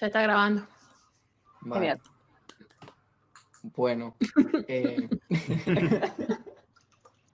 Ya está grabando. Vale. Genial. Bueno. eh,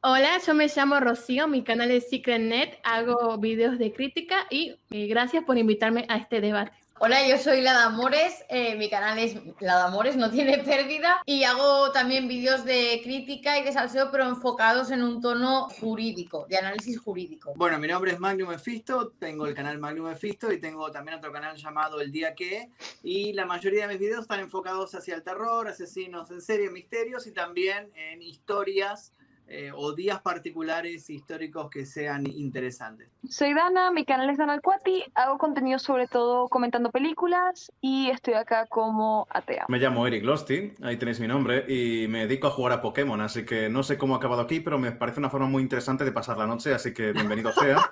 Hola, yo me llamo Rocío, mi canal es SecretNet, hago videos de crítica y eh, gracias por invitarme a este debate. Hola, yo soy Lada Amores, eh, mi canal es Lada Amores, no tiene pérdida, y hago también vídeos de crítica y de salseo, pero enfocados en un tono jurídico, de análisis jurídico. Bueno, mi nombre es Magnum Mephisto, tengo el canal Magnum Mephisto y tengo también otro canal llamado El Día Que, y la mayoría de mis videos están enfocados hacia el terror, asesinos en serie, misterios y también en historias eh, o días particulares históricos que sean interesantes. Soy Dana, mi canal es Dana Alcuati, hago contenido sobre todo comentando películas y estoy acá como atea. Me llamo Eric Losty, ahí tenéis mi nombre, y me dedico a jugar a Pokémon, así que no sé cómo he acabado aquí, pero me parece una forma muy interesante de pasar la noche, así que bienvenido sea.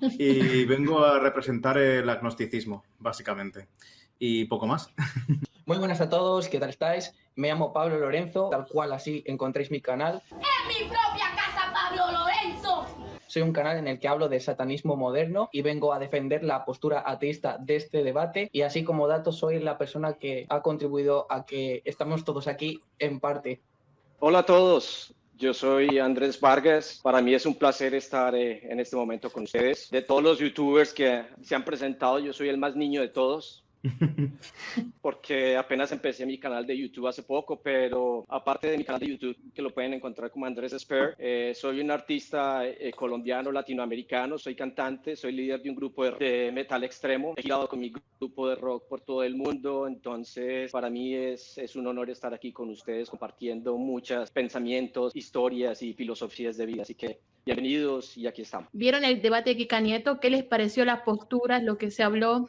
Y vengo a representar el agnosticismo, básicamente. Y poco más. Muy buenas a todos, ¿qué tal estáis? Me llamo Pablo Lorenzo, tal cual así encontréis mi canal. mi propia casa, Pablo Lorenzo. Soy un canal en el que hablo de satanismo moderno y vengo a defender la postura ateísta de este debate y así como dato soy la persona que ha contribuido a que estamos todos aquí en parte. Hola a todos, yo soy Andrés Vargas. Para mí es un placer estar eh, en este momento con ustedes. De todos los youtubers que se han presentado, yo soy el más niño de todos. porque apenas empecé mi canal de YouTube hace poco, pero aparte de mi canal de YouTube, que lo pueden encontrar como Andrés Esper, eh, soy un artista eh, colombiano, latinoamericano, soy cantante, soy líder de un grupo de, de, metal extremo, he girado con mi grupo de rock por todo el mundo, entonces para mí es, es un honor estar aquí con ustedes compartiendo muchos pensamientos, historias y filosofías de vida, así que bienvenidos y aquí estamos. ¿Vieron el debate de Kika Nieto? ¿Qué les pareció las posturas, lo que se habló?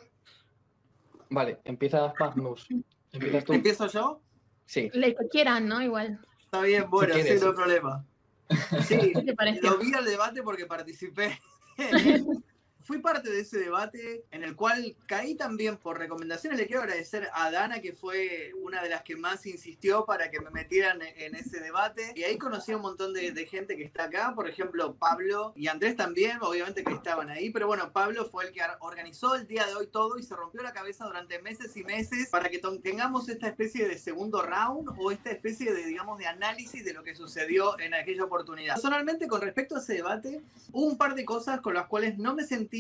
Vale, empieza Magnus. ¿Empiezas tú? ¿Empiezo yo? Sí. Le que quieran, ¿no? Igual. Está bien, bueno, sí, no hay problema. Sí, ¿Qué te pareció? lo vi al debate porque participé. Fui parte de ese debate en el cual caí también por recomendaciones. Le quiero agradecer a Dana, que fue una de las que más insistió para que me metieran en ese debate. Y ahí conocí a un montón de, de gente que está acá, por ejemplo, Pablo y Andrés también, obviamente que estaban ahí. Pero bueno, Pablo fue el que organizó el día de hoy todo y se rompió la cabeza durante meses y meses para que tengamos esta especie de segundo round o esta especie de, digamos, de análisis de lo que sucedió en aquella oportunidad. Personalmente, con respecto a ese debate, un par de cosas con las cuales no me sentí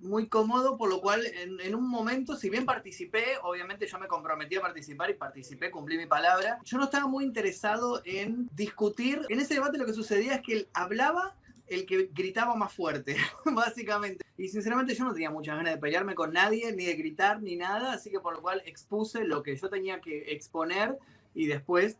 muy cómodo, por lo cual en, en, un momento, si bien participé, obviamente yo me comprometí a participar y participé, cumplí mi palabra, yo no estaba muy interesado en discutir. En ese debate lo que sucedía es que él hablaba el que gritaba más fuerte, básicamente. Y sinceramente yo no tenía muchas ganas de pelearme con nadie, ni de gritar, ni nada, así que por lo cual expuse lo que yo tenía que exponer y después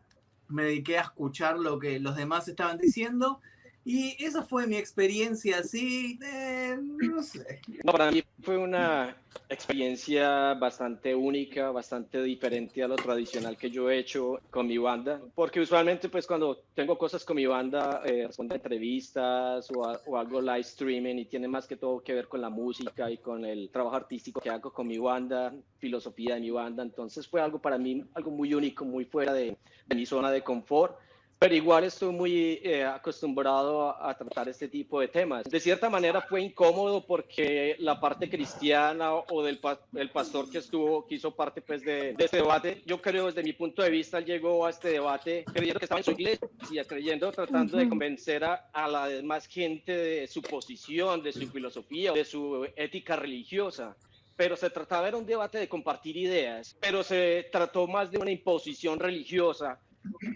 me dediqué a escuchar lo que los demás estaban diciendo. Y esa fue mi experiencia así, eh, no sé. Para mí fue una experiencia bastante única, bastante diferente a lo tradicional que yo he hecho con mi banda, porque usualmente pues cuando tengo cosas con mi banda, eh, respondo entrevistas o, a, o, hago live streaming y tiene más que todo que ver con la música y con el trabajo artístico que hago con mi banda, filosofía de mi banda, entonces fue algo para mí, algo muy único, muy fuera de mi zona de confort pero igual estoy muy eh, acostumbrado a, a, tratar este tipo de temas. De cierta manera fue incómodo porque la parte cristiana o del pa el pastor que estuvo, que hizo parte pues de, de, este debate, yo creo desde mi punto de vista llegó a este debate creyendo que estaba en su iglesia, creyendo, tratando de convencer a, a, la demás gente de su posición, de su filosofía, de su ética religiosa pero se trataba de un debate de compartir ideas, pero se trató más de una imposición religiosa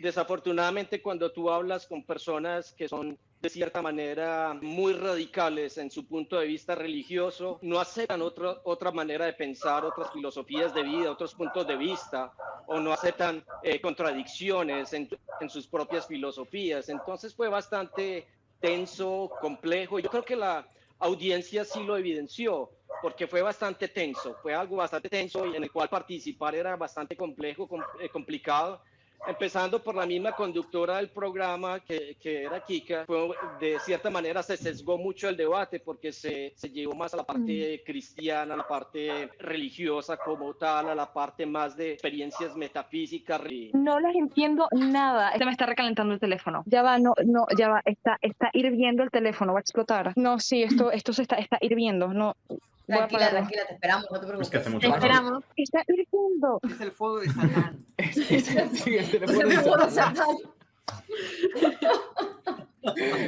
desafortunadamente cuando tú hablas con personas que son de cierta manera muy radicales en su punto de vista religioso, no aceptan otra, otra manera de pensar, otras filosofías de vida, otros puntos de vista, o no aceptan eh, contradicciones en, en sus propias filosofías. Entonces fue bastante tenso, complejo. Yo creo que la audiencia sí lo evidenció porque fue bastante tenso, fue algo bastante tenso y en el cual participar era bastante complejo, com eh, complicado empezando por la misma conductora del programa, que, que, era Kika, fue, de cierta manera se sesgó mucho el debate porque se, se llevó más a la parte cristiana, a la parte religiosa como tal, a la parte más de experiencias metafísicas. No las entiendo nada. Se me está recalentando el teléfono. Ya va, no, no, ya va, está, está hirviendo el teléfono, va a explotar. No, sí, esto, esto se está, está hirviendo, no. Tranquila, tranquila, te esperamos, no te preocupes. Es que hace mucho Te calor. esperamos. Está hirviendo. Es el fuego de Satán. Sí, sí, sí, el teléfono de Satán.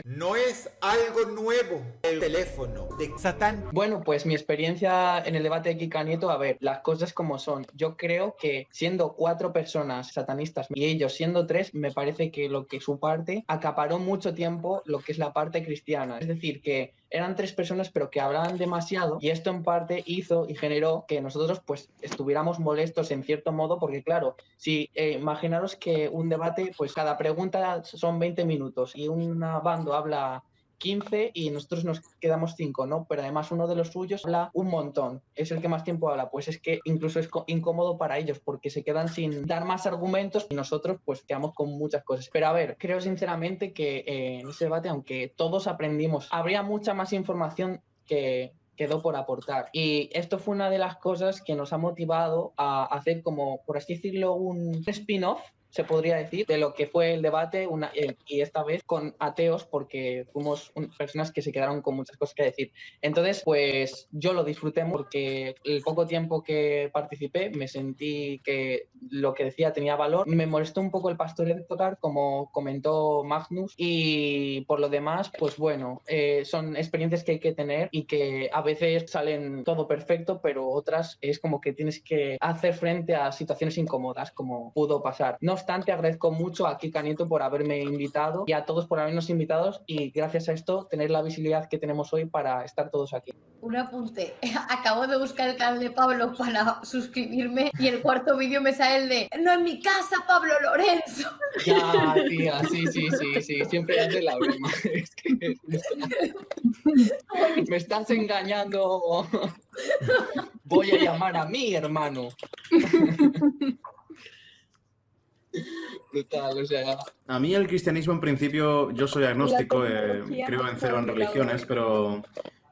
No es algo nuevo el teléfono de Satán. Bueno, pues mi experiencia en el debate de Kika Nieto, a ver, las cosas como son. Yo creo que siendo cuatro personas satanistas y ellos siendo tres, me parece que lo que su parte acaparó mucho tiempo lo que es la parte cristiana. Es decir, que eran tres personas pero que hablaban demasiado y esto en parte hizo y generó que nosotros pues estuviéramos molestos en cierto modo porque claro, si eh, imaginaros que un debate pues cada pregunta son 20 minutos y una bando habla 15 y nosotros nos quedamos 5, ¿no? Pero además uno de los suyos habla un montón, es el que más tiempo habla, pues es que incluso es incómodo para ellos porque se quedan sin dar más argumentos y nosotros pues quedamos con muchas cosas. Pero a ver, creo sinceramente que eh, en ese debate, aunque todos aprendimos, habría mucha más información que quedó por aportar. Y esto fue una de las cosas que nos ha motivado a hacer como, por así decirlo, un spin-off se podría decir, de lo que fue el debate una, eh, y esta vez con ateos porque fuimos un- personas que se quedaron con muchas cosas que decir. Entonces, pues yo lo disfruté porque el poco tiempo que participé me sentí que lo que decía tenía valor. Me molestó un poco el pastor de tocar, como comentó Magnus, y por lo demás, pues bueno, eh, son experiencias que hay que tener y que a veces salen todo perfecto, pero otras es como que tienes que hacer frente a situaciones incómodas, como pudo pasar. No obstante, agradezco mucho a Kika Nieto por haberme invitado y a todos por habernos invitados y gracias a esto tener la visibilidad que tenemos hoy para estar todos aquí. Un apunte. Acabo de buscar el canal de Pablo para suscribirme y el cuarto vídeo me sale el de No en mi casa, Pablo Lorenzo. Ya, tía, sí, sí, sí, sí, siempre hace la broma. Es que me estás engañando. Voy a llamar a mi hermano. Brutal, o sea, A mí el cristianismo en principio, yo soy agnóstico, eh, creo en cero en religiones, pero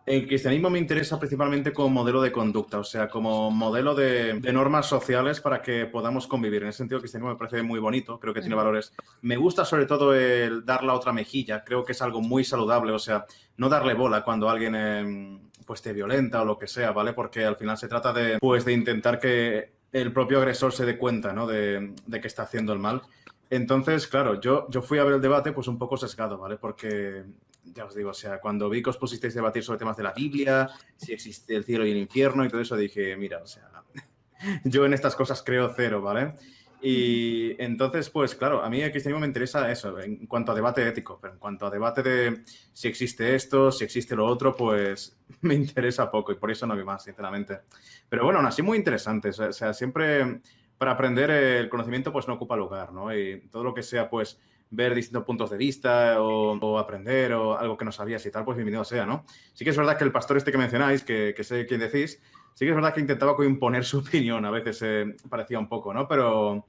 el cristianismo me interesa principalmente como modelo de conducta, o sea, como modelo de, de normas sociales para que podamos convivir. En ese sentido, el cristianismo me parece muy bonito, creo que tiene valores. Me gusta sobre todo el dar la otra mejilla, creo que es algo muy saludable, o sea, no darle bola cuando alguien eh, pues te violenta o lo que sea, ¿vale? Porque al final se trata de, pues, de intentar que el propio agresor se dé cuenta, ¿no? De, de que está haciendo el mal. Entonces, claro, yo, fui a ver el debate pues un poco sesgado, ¿vale? Porque, ya os digo, o sea, cuando vi que os pusisteis a debatir sobre temas de la Biblia, si existe el cielo y el infierno y todo eso, dije, mira, o sea, yo en estas cosas creo cero, ¿vale? Y entonces, pues claro, a mí el cristianismo me interesa eso, en cuanto a debate ético, pero en cuanto a debate de si existe esto, si existe lo otro, pues me interesa poco y por eso no vi más, sinceramente. Pero bueno, aún así muy interesante, o sea, siempre para aprender el conocimiento pues no ocupa lugar, ¿no? Y todo lo que sea pues ver distintos puntos de vista o, aprender o algo que no sabías y tal, pues bienvenido sea, ¿no? Sí que es verdad que el pastor este que mencionáis, que, que sé quién decís, sí que es verdad que intentaba imponer su opinión, a veces eh, parecía un poco, ¿no? Pero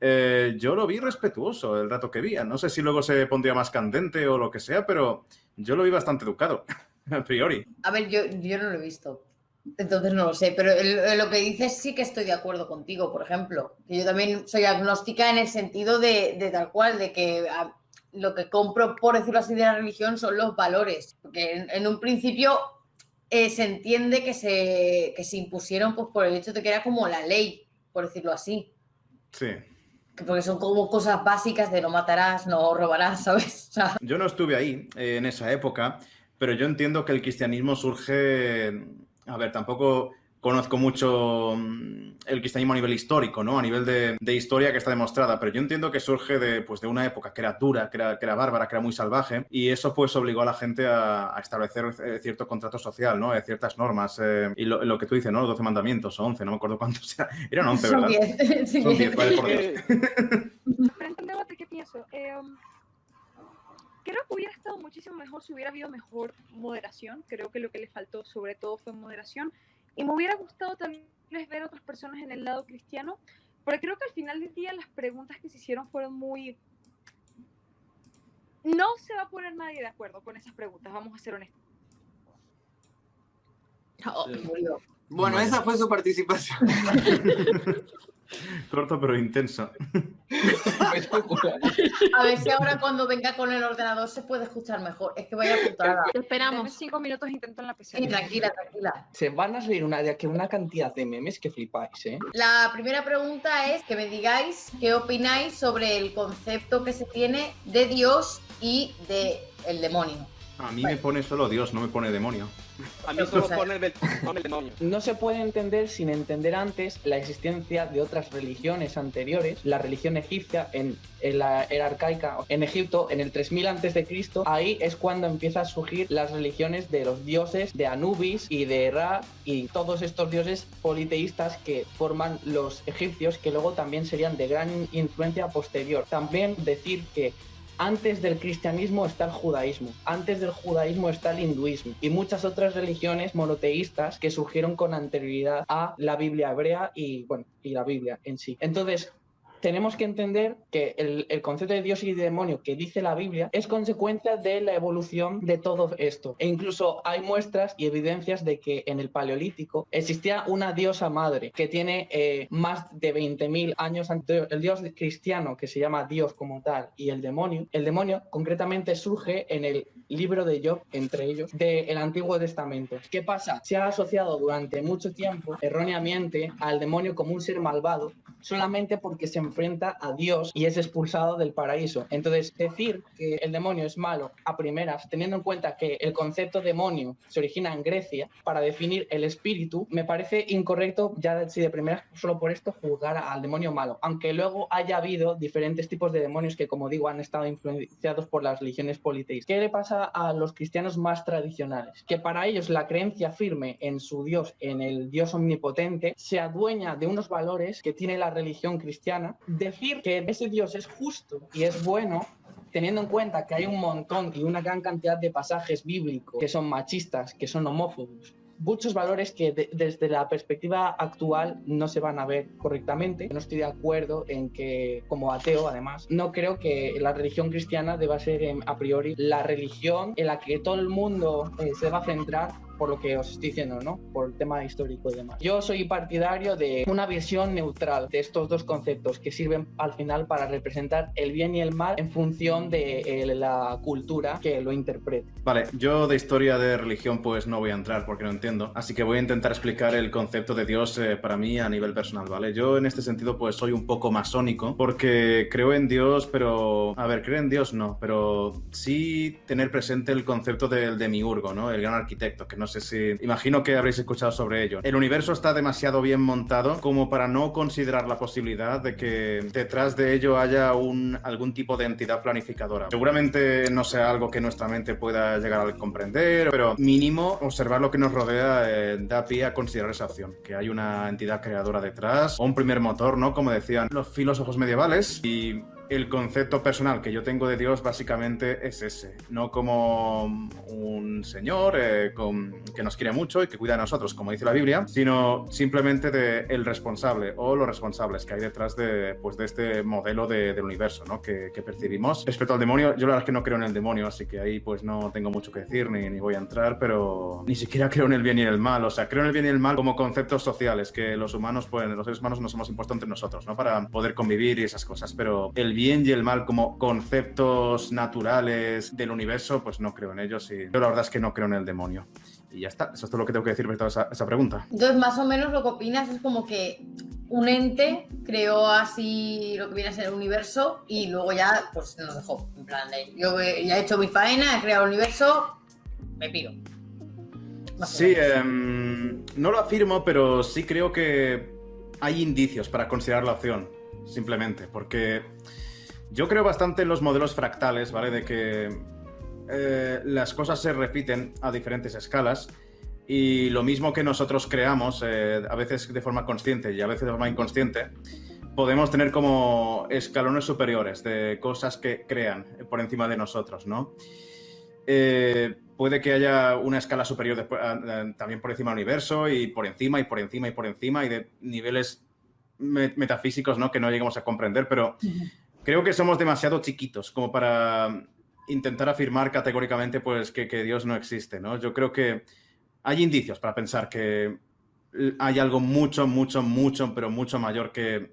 eh, yo lo vi respetuoso el rato que vi. No sé si luego se pondría más candente o lo que sea, pero yo lo vi bastante educado, a priori. A ver, yo, yo no lo he visto. Entonces no lo sé, pero el- lo que dices sí que estoy de acuerdo contigo, por ejemplo. Que yo también soy agnóstica en el sentido de, de tal cual, de que a- lo que compro, por decirlo así, de la religión son los valores. Porque en, en un principio eh, se entiende que se, que se impusieron pues, por el hecho de que era como la ley, por decirlo así. Sí. Que Porque son como cosas básicas de no matarás, no robarás, ¿sabes? O sea, Yo no estuve ahí eh, en esa época, pero yo entiendo que el cristianismo surge, a ver, tampoco conozco mucho mm, el cristianismo a nivel histórico, ¿no? A nivel de, de historia que está demostrada, pero yo entiendo que surge de, pues, de una época que era dura, que era, que era bárbara, que era muy salvaje, y eso pues obligó a la gente a, a establecer eh, cierto contrato social, ¿no? Eh, ciertas normas, eh, y lo, lo que tú dices, ¿no? 12 mandamientos o 11, no me acuerdo cuántos eran. Eran 11, son ¿verdad? 10. sí, Son 10, vale, por Dios. Debate, ¿qué pienso? Creo que hubiera estado muchísimo mejor si hubiera habido mejor moderación. Creo que lo que le faltó sobre todo fue moderación. Y me hubiera gustado también ver a otras personas en el lado cristiano, porque creo que al final del día las preguntas que se hicieron fueron muy... No se va a poner nadie de acuerdo con esas preguntas, vamos a ser honestos. Oh. Bueno, esa fue su participación. Corto pero intenso. A ver si ahora cuando venga con el ordenador se puede escuchar mejor. Es que vaya putada. Esperamos. cinco minutos intento en la. Sí, tranquila, tranquila. Se van a reír una, de que una cantidad de memes que flipáis, ¿eh? La primera pregunta es que me digáis qué opináis sobre el concepto que se tiene de Dios y de el demonio. A mí me pone solo Dios, no me pone demonio. A mí solo el, demonio. No se puede entender sin entender antes la existencia de otras religiones anteriores. La religión egipcia en, en la era arcaica, en Egipto, en el 3000 antes de Cristo, ahí es cuando empieza a surgir las religiones de los dioses de Anubis y de Ra y todos estos dioses politeístas que forman los egipcios, que luego también serían de gran influencia posterior. También decir que antes del cristianismo está el judaísmo, antes del judaísmo está el hinduismo y muchas otras religiones monoteístas que surgieron con anterioridad a la Biblia hebrea y bueno, y la Biblia en sí. Entonces, tenemos que entender que el, el, concepto de Dios y de demonio que dice la Biblia es consecuencia de la evolución de todo esto. E incluso hay muestras y evidencias de que en el Paleolítico existía una diosa madre que tiene eh, más de 20.000 años anterior. El dios cristiano que se llama Dios como tal y el demonio. El demonio concretamente surge en el libro de Job, entre ellos, del Antiguo Testamento. ¿Qué pasa? Se ha asociado durante mucho tiempo erróneamente al demonio como un ser malvado solamente porque se enfrenta a Dios y es expulsado del paraíso. Entonces, decir que el demonio es malo a primeras, teniendo en cuenta que el concepto demonio se origina en Grecia, para definir el espíritu, me parece incorrecto ya si de primeras solo por esto juzgar al demonio malo, aunque luego haya habido diferentes tipos de demonios que, como digo, han estado influenciados por las religiones politeístas. ¿Qué le pasa a los cristianos más tradicionales? Que para ellos la creencia firme en su Dios, en el Dios omnipotente, se adueña de unos valores que tiene la religión cristiana decir que ese Dios es justo y es bueno, teniendo en cuenta que hay un montón y una gran cantidad de pasajes bíblicos que son machistas, que son homófobos, muchos valores que de, desde la perspectiva actual no se van a ver correctamente. No estoy de acuerdo en que, como ateo además, no creo que la religión cristiana deba ser en, a priori la religión en la que todo el mundo eh, se va a centrar por lo que os estoy diciendo, ¿no? Por el tema histórico y demás. Yo soy partidario de una visión neutral de estos dos conceptos que sirven al final para representar el bien y el mal en función de eh, la cultura que lo interprete. Vale, yo de historia de religión pues no voy a entrar porque no entiendo, así que voy a intentar explicar el concepto de Dios eh, para mí a nivel personal, ¿vale? Yo en este sentido pues soy un poco masónico porque creo en Dios, pero... A ver, creo en Dios no, pero sí tener presente el concepto del demiurgo, ¿no? El gran arquitecto, que no sé si. Imagino que habréis escuchado sobre ello. El universo está demasiado bien montado como para no considerar la posibilidad de que detrás de ello haya algún tipo de entidad planificadora. Seguramente no sea algo que nuestra mente pueda llegar a comprender, pero mínimo observar lo que nos rodea eh, da pie a considerar esa opción, que hay una entidad creadora detrás o un primer motor, ¿no? Como decían los filósofos medievales. Y el concepto personal que yo tengo de Dios básicamente es ese, no como un señor eh, que nos quiere mucho y que cuida de nosotros, como dice la Biblia, sino simplemente de el responsable o los responsables que hay detrás de, pues, de este modelo de, del universo ¿no? que, que, percibimos. Respecto al demonio, yo la verdad es que no creo en el demonio, así que ahí pues no tengo mucho que decir ni, ni voy a entrar, pero ni siquiera creo en el bien y el mal, o sea, creo en el bien y el mal como conceptos sociales, que los humanos, pues los seres humanos nos hemos impuesto entre nosotros, ¿no? Para poder convivir y esas cosas, pero el bien y el mal como conceptos naturales del universo, pues no creo en ellos y yo la verdad es que no creo en el demonio. Y ya está, eso es todo lo que tengo que decir respecto a esa, pregunta. Entonces, más o menos lo que opinas es como que un ente creó así lo que viene a ser el universo y luego ya pues nos dejó. En plan, de, yo ya he hecho mi faena, he creado el universo, me piro. Sí, eh, no lo afirmo, pero sí creo que hay indicios para considerar la opción, simplemente, porque yo creo bastante en los modelos fractales, ¿vale? De que eh, las cosas se repiten a diferentes escalas y lo mismo que nosotros creamos, eh, a veces de forma consciente y a veces de forma inconsciente, podemos tener como escalones superiores de cosas que crean por encima de nosotros, ¿no? Eh, puede que haya una escala superior después, también por encima del universo y por encima y por encima y por encima y de niveles metafísicos, ¿no? Que no lleguemos a comprender, pero creo que somos demasiado chiquitos como para intentar afirmar categóricamente pues, que, Dios no existe. ¿no? Yo creo que hay indicios para pensar que hay algo mucho, mucho, mucho, pero mucho mayor que,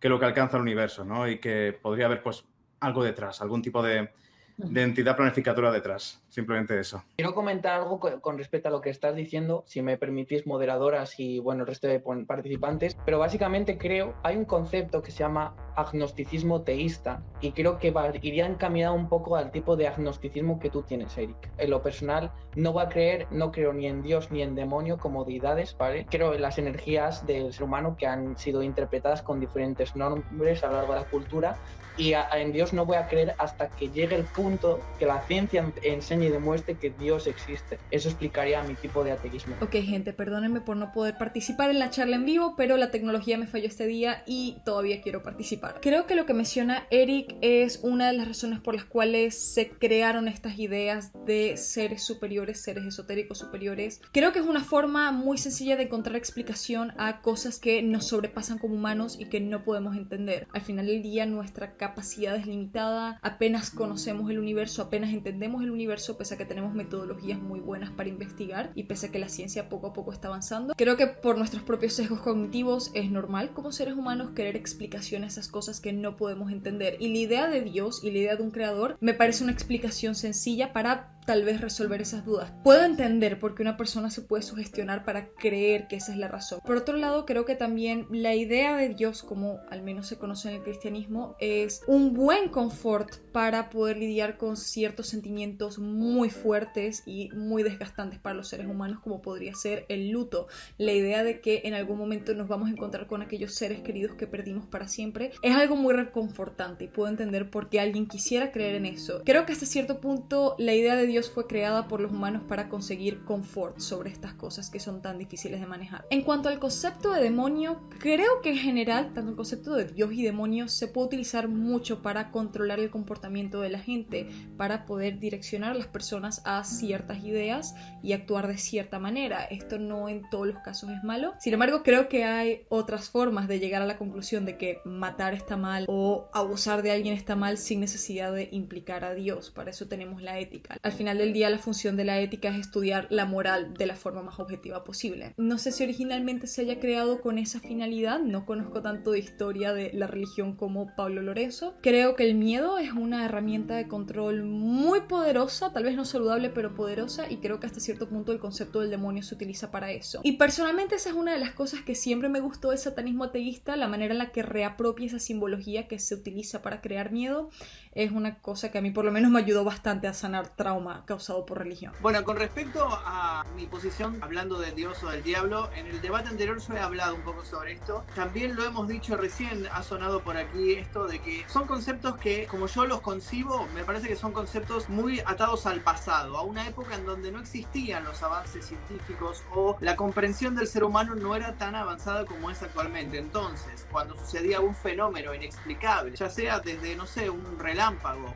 que lo que alcanza el universo, ¿no? Y que podría haber, pues, algo detrás, algún tipo de, de entidad planificadora detrás. Simplemente eso. Quiero comentar algo con respecto a lo que estás diciendo, si me permitís, moderadoras y bueno, el resto de participantes. Pero básicamente creo, hay un concepto que se llama agnosticismo teísta y creo que va, iría encaminado un poco al tipo de agnosticismo que tú tienes, Eric. En lo personal, no voy a creer, no creo ni en Dios ni en demonio como deidades, ¿vale? Creo en las energías del ser humano que han sido interpretadas con diferentes nombres a lo largo de la cultura y en Dios no voy a creer hasta que llegue el punto que la ciencia enseñe y demuestre que Dios existe. Eso explicaría mi tipo de ateísmo. Ok, gente, perdónenme por no poder participar en la charla en vivo, pero la tecnología me falló este día y todavía quiero participar. Creo que lo que menciona Eric es una de las razones por las cuales se crearon estas ideas de seres superiores, seres esotéricos superiores. Creo que es una forma muy sencilla de encontrar explicación a cosas que nos sobrepasan como humanos y que no podemos entender. Al final del día, nuestra capacidad es limitada, apenas conocemos el universo, apenas entendemos el universo, pese a que tenemos metodologías muy buenas para investigar y pese a que la ciencia poco a poco está avanzando. Creo que por nuestros propios sesgos cognitivos es normal como seres humanos querer explicación a esas cosas que no podemos entender. Y la idea de Dios y la idea de un creador me parece una explicación sencilla para tal vez resolver esas dudas. Puedo entender por qué una persona se puede sugestionar para creer que esa es la razón. Por otro lado, creo que también la idea de Dios, como al menos se conoce en el cristianismo, es un buen confort para poder lidiar con ciertos sentimientos muy fuertes y muy desgastantes para los seres humanos, como podría ser el luto. La idea de que en algún momento nos vamos a encontrar con aquellos seres queridos que perdimos para siempre es algo muy reconfortante y puedo entender por qué alguien quisiera creer en eso. Creo que hasta cierto punto la idea de Dios fue creada por los humanos para conseguir confort sobre estas cosas que son tan difíciles de manejar. En cuanto al concepto de demonio, creo que en general, tanto el concepto de Dios y demonio se puede utilizar mucho para controlar el comportamiento de la gente, para poder direccionar a las personas a ciertas ideas y actuar de cierta manera. Esto no en todos los casos es malo. Sin embargo, creo que hay otras formas de llegar a la conclusión de que matar está mal o abusar de alguien está mal sin necesidad de implicar a Dios. Para eso tenemos la ética. Al final del día la función de la ética es estudiar la moral de la forma más objetiva posible. No sé si originalmente se haya creado con esa finalidad, no conozco tanto de historia de la religión como Pablo Lorenzo. Creo que el miedo es una herramienta de control muy poderosa, tal vez no saludable pero poderosa y creo que hasta cierto punto el concepto del demonio se utiliza para eso. Y personalmente esa es una de las cosas que siempre me gustó del satanismo ateísta, la manera en la que reapropia esa simbología que se utiliza para crear miedo es una cosa que a mí por lo menos me ayudó bastante a sanar trauma causado por religión. Bueno, con respecto a mi posición, hablando del Dios o del diablo, en el debate anterior yo he hablado un poco sobre esto. También lo hemos dicho recién, ha sonado por aquí esto de que son conceptos que, como yo los concibo, me parece que son conceptos muy atados al pasado, a una época en donde no existían los avances científicos o la comprensión del ser humano no era tan avanzada como es actualmente. Entonces, cuando sucedía un fenómeno inexplicable, ya sea desde, no sé, un relato,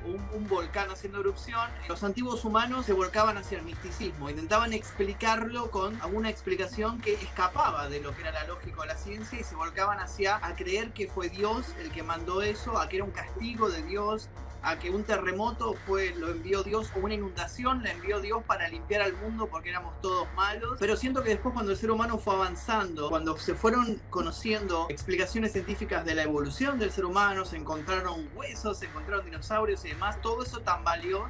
un, volcán haciendo erupción, los antiguos humanos se volcaban hacia el misticismo, intentaban explicarlo con alguna explicación que escapaba de lo que era la lógica o la ciencia y se volcaban hacia a creer que fue Dios el que mandó eso, a que era un castigo de Dios, a que un terremoto fue lo envió Dios o una inundación la envió Dios para limpiar al mundo porque éramos todos malos. Pero siento que después cuando el ser humano fue avanzando, cuando se fueron conociendo explicaciones científicas de la evolución del ser humano, se encontraron huesos, se encontraron dinosaurios y demás, todo eso tambaleó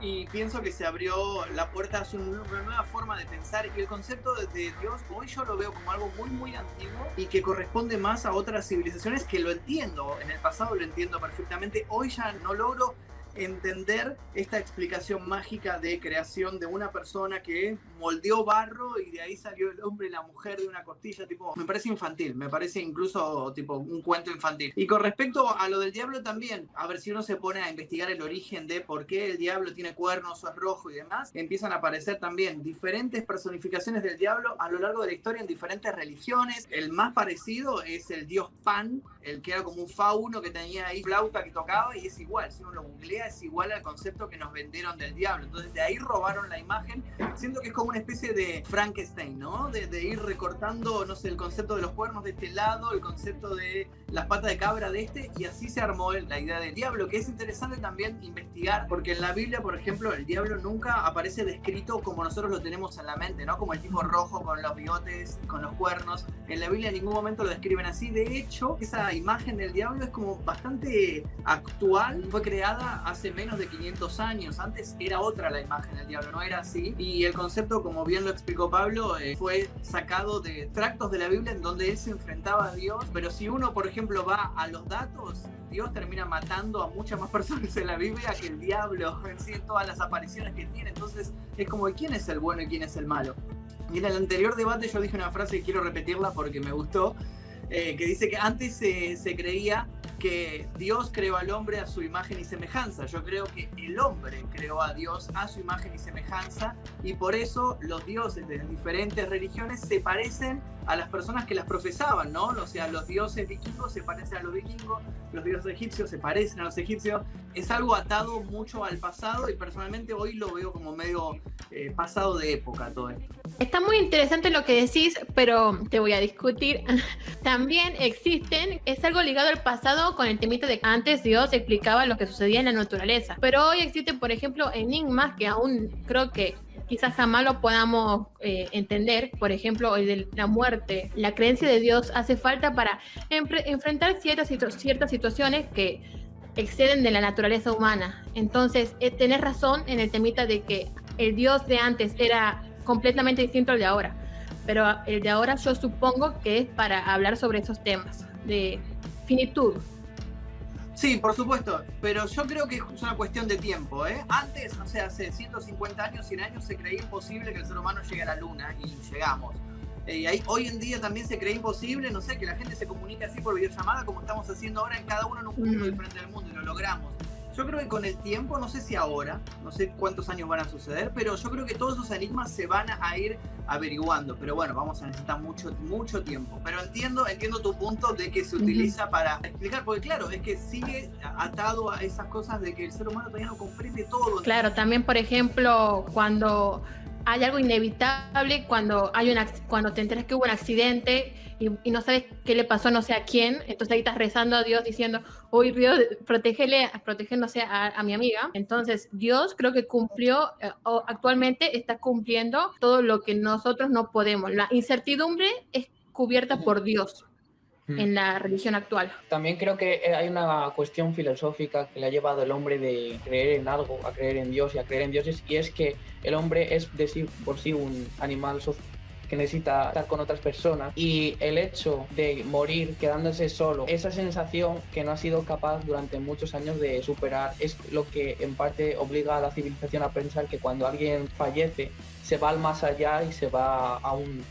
y pienso que se abrió la puerta a una nueva forma de pensar. Y el concepto de, Dios hoy yo lo veo como algo muy muy antiguo y que corresponde más a otras civilizaciones que lo entiendo, en el pasado lo entiendo perfectamente, hoy ya no logro entender esta explicación mágica de creación de una persona que moldeó barro y de ahí salió el hombre y la mujer de una costilla, tipo, me parece infantil, me parece incluso tipo un cuento infantil. Y con respecto a lo del diablo también, a ver si uno se pone a investigar el origen de por qué el diablo tiene cuernos o es rojo y demás, empiezan a aparecer también diferentes personificaciones del diablo a lo largo de la historia en diferentes religiones. El más parecido es el dios Pan, el que era como un fauno que tenía ahí flauta que tocaba y es igual, si uno lo googlea es igual al concepto que nos vendieron del diablo. Entonces de ahí robaron la imagen, siento que es como una especie de Frankenstein, ¿no? De, de, ir recortando, no sé, el concepto de los cuernos de este lado, el concepto de las patas de cabra de este, y así se armó la idea del diablo, que es interesante también investigar, porque en la Biblia, por ejemplo, el diablo nunca aparece descrito como nosotros lo tenemos en la mente, ¿no? Como el tipo rojo con los bigotes, con los cuernos. En la Biblia en ningún momento lo describen así. De hecho, esa imagen del diablo es como bastante actual, fue creada hace menos de 500 años. Antes era otra la imagen del diablo, no era así. Y el concepto, como bien lo explicó Pablo, eh, fue sacado de tractos de la Biblia en donde él se enfrentaba a Dios. Pero si uno, por ejemplo, va a los datos, Dios termina matando a muchas más personas en la Biblia que el diablo en sí todas las apariciones que tiene. Entonces es como quién es el bueno y quién es el malo. Y en el anterior debate yo dije una frase y quiero repetirla porque me gustó, eh, que dice que antes se creía que Dios creó al hombre a su imagen y semejanza. Yo creo que el hombre creó a Dios a su imagen y semejanza y por eso los dioses de las diferentes religiones se parecen a las personas que las profesaban, ¿no? O sea, los dioses vikingos se parecen a los vikingos, los dioses egipcios se parecen a los egipcios. Es algo atado mucho al pasado y personalmente hoy lo veo como medio eh, pasado de época todo esto. Está muy interesante lo que decís, pero te voy a discutir. También existen, es algo ligado al pasado con el temita de que antes Dios explicaba lo que sucedía en la naturaleza. Pero hoy existen, por ejemplo, enigmas que aún creo que quizás jamás lo podamos eh, entender, por ejemplo, el de la muerte, la creencia de Dios hace falta para enfrentar ciertas, ciertas situaciones que exceden de la naturaleza humana. Entonces, eh, tenés razón en el temita de que el Dios de antes era completamente distinto al de ahora, pero el de ahora yo supongo que es para hablar sobre esos temas de finitud, Sí, por supuesto, pero yo creo que es una cuestión de tiempo. ¿eh? Antes, o sea, hace 150 años, 100 años, se creía imposible que el ser humano llegue a la luna y llegamos. Eh, y ahí, hoy en día también se cree imposible, no sé, que la gente se comunique así por videollamada como estamos haciendo ahora en cada uno en un punto diferente del mundo y lo logramos. Yo creo que con el tiempo, no sé si ahora, no sé cuántos años van a suceder, pero yo creo que todos esos enigmas se van a ir averiguando. Pero bueno, vamos a necesitar mucho, mucho tiempo. Pero entiendo, entiendo tu punto de que se utiliza para explicar, porque claro, es que sigue atado a esas cosas de que el ser humano todavía no comprende todo. Claro, también por ejemplo, cuando hay algo inevitable cuando hay una, cuando te enteras que hubo un accidente y, no sabes qué le pasó no sé a quién, entonces ahí estás rezando a Dios diciendo, uy Dios, protégele, protegiéndose a, a mi amiga. Entonces Dios creo que cumplió, eh, o actualmente está cumpliendo todo lo que nosotros no podemos. La incertidumbre es cubierta por Dios en la religión actual. También creo que eh, hay una cuestión filosófica que le ha llevado el hombre de creer en algo, a creer en Dios y a creer en dioses, y es que el hombre es de sí por sí un animal social que necesita estar con otras personas y el hecho de morir quedándose solo, esa sensación que no ha sido capaz durante muchos años de superar es lo que en parte obliga a la civilización a pensar que cuando alguien fallece se va al más allá y se va a un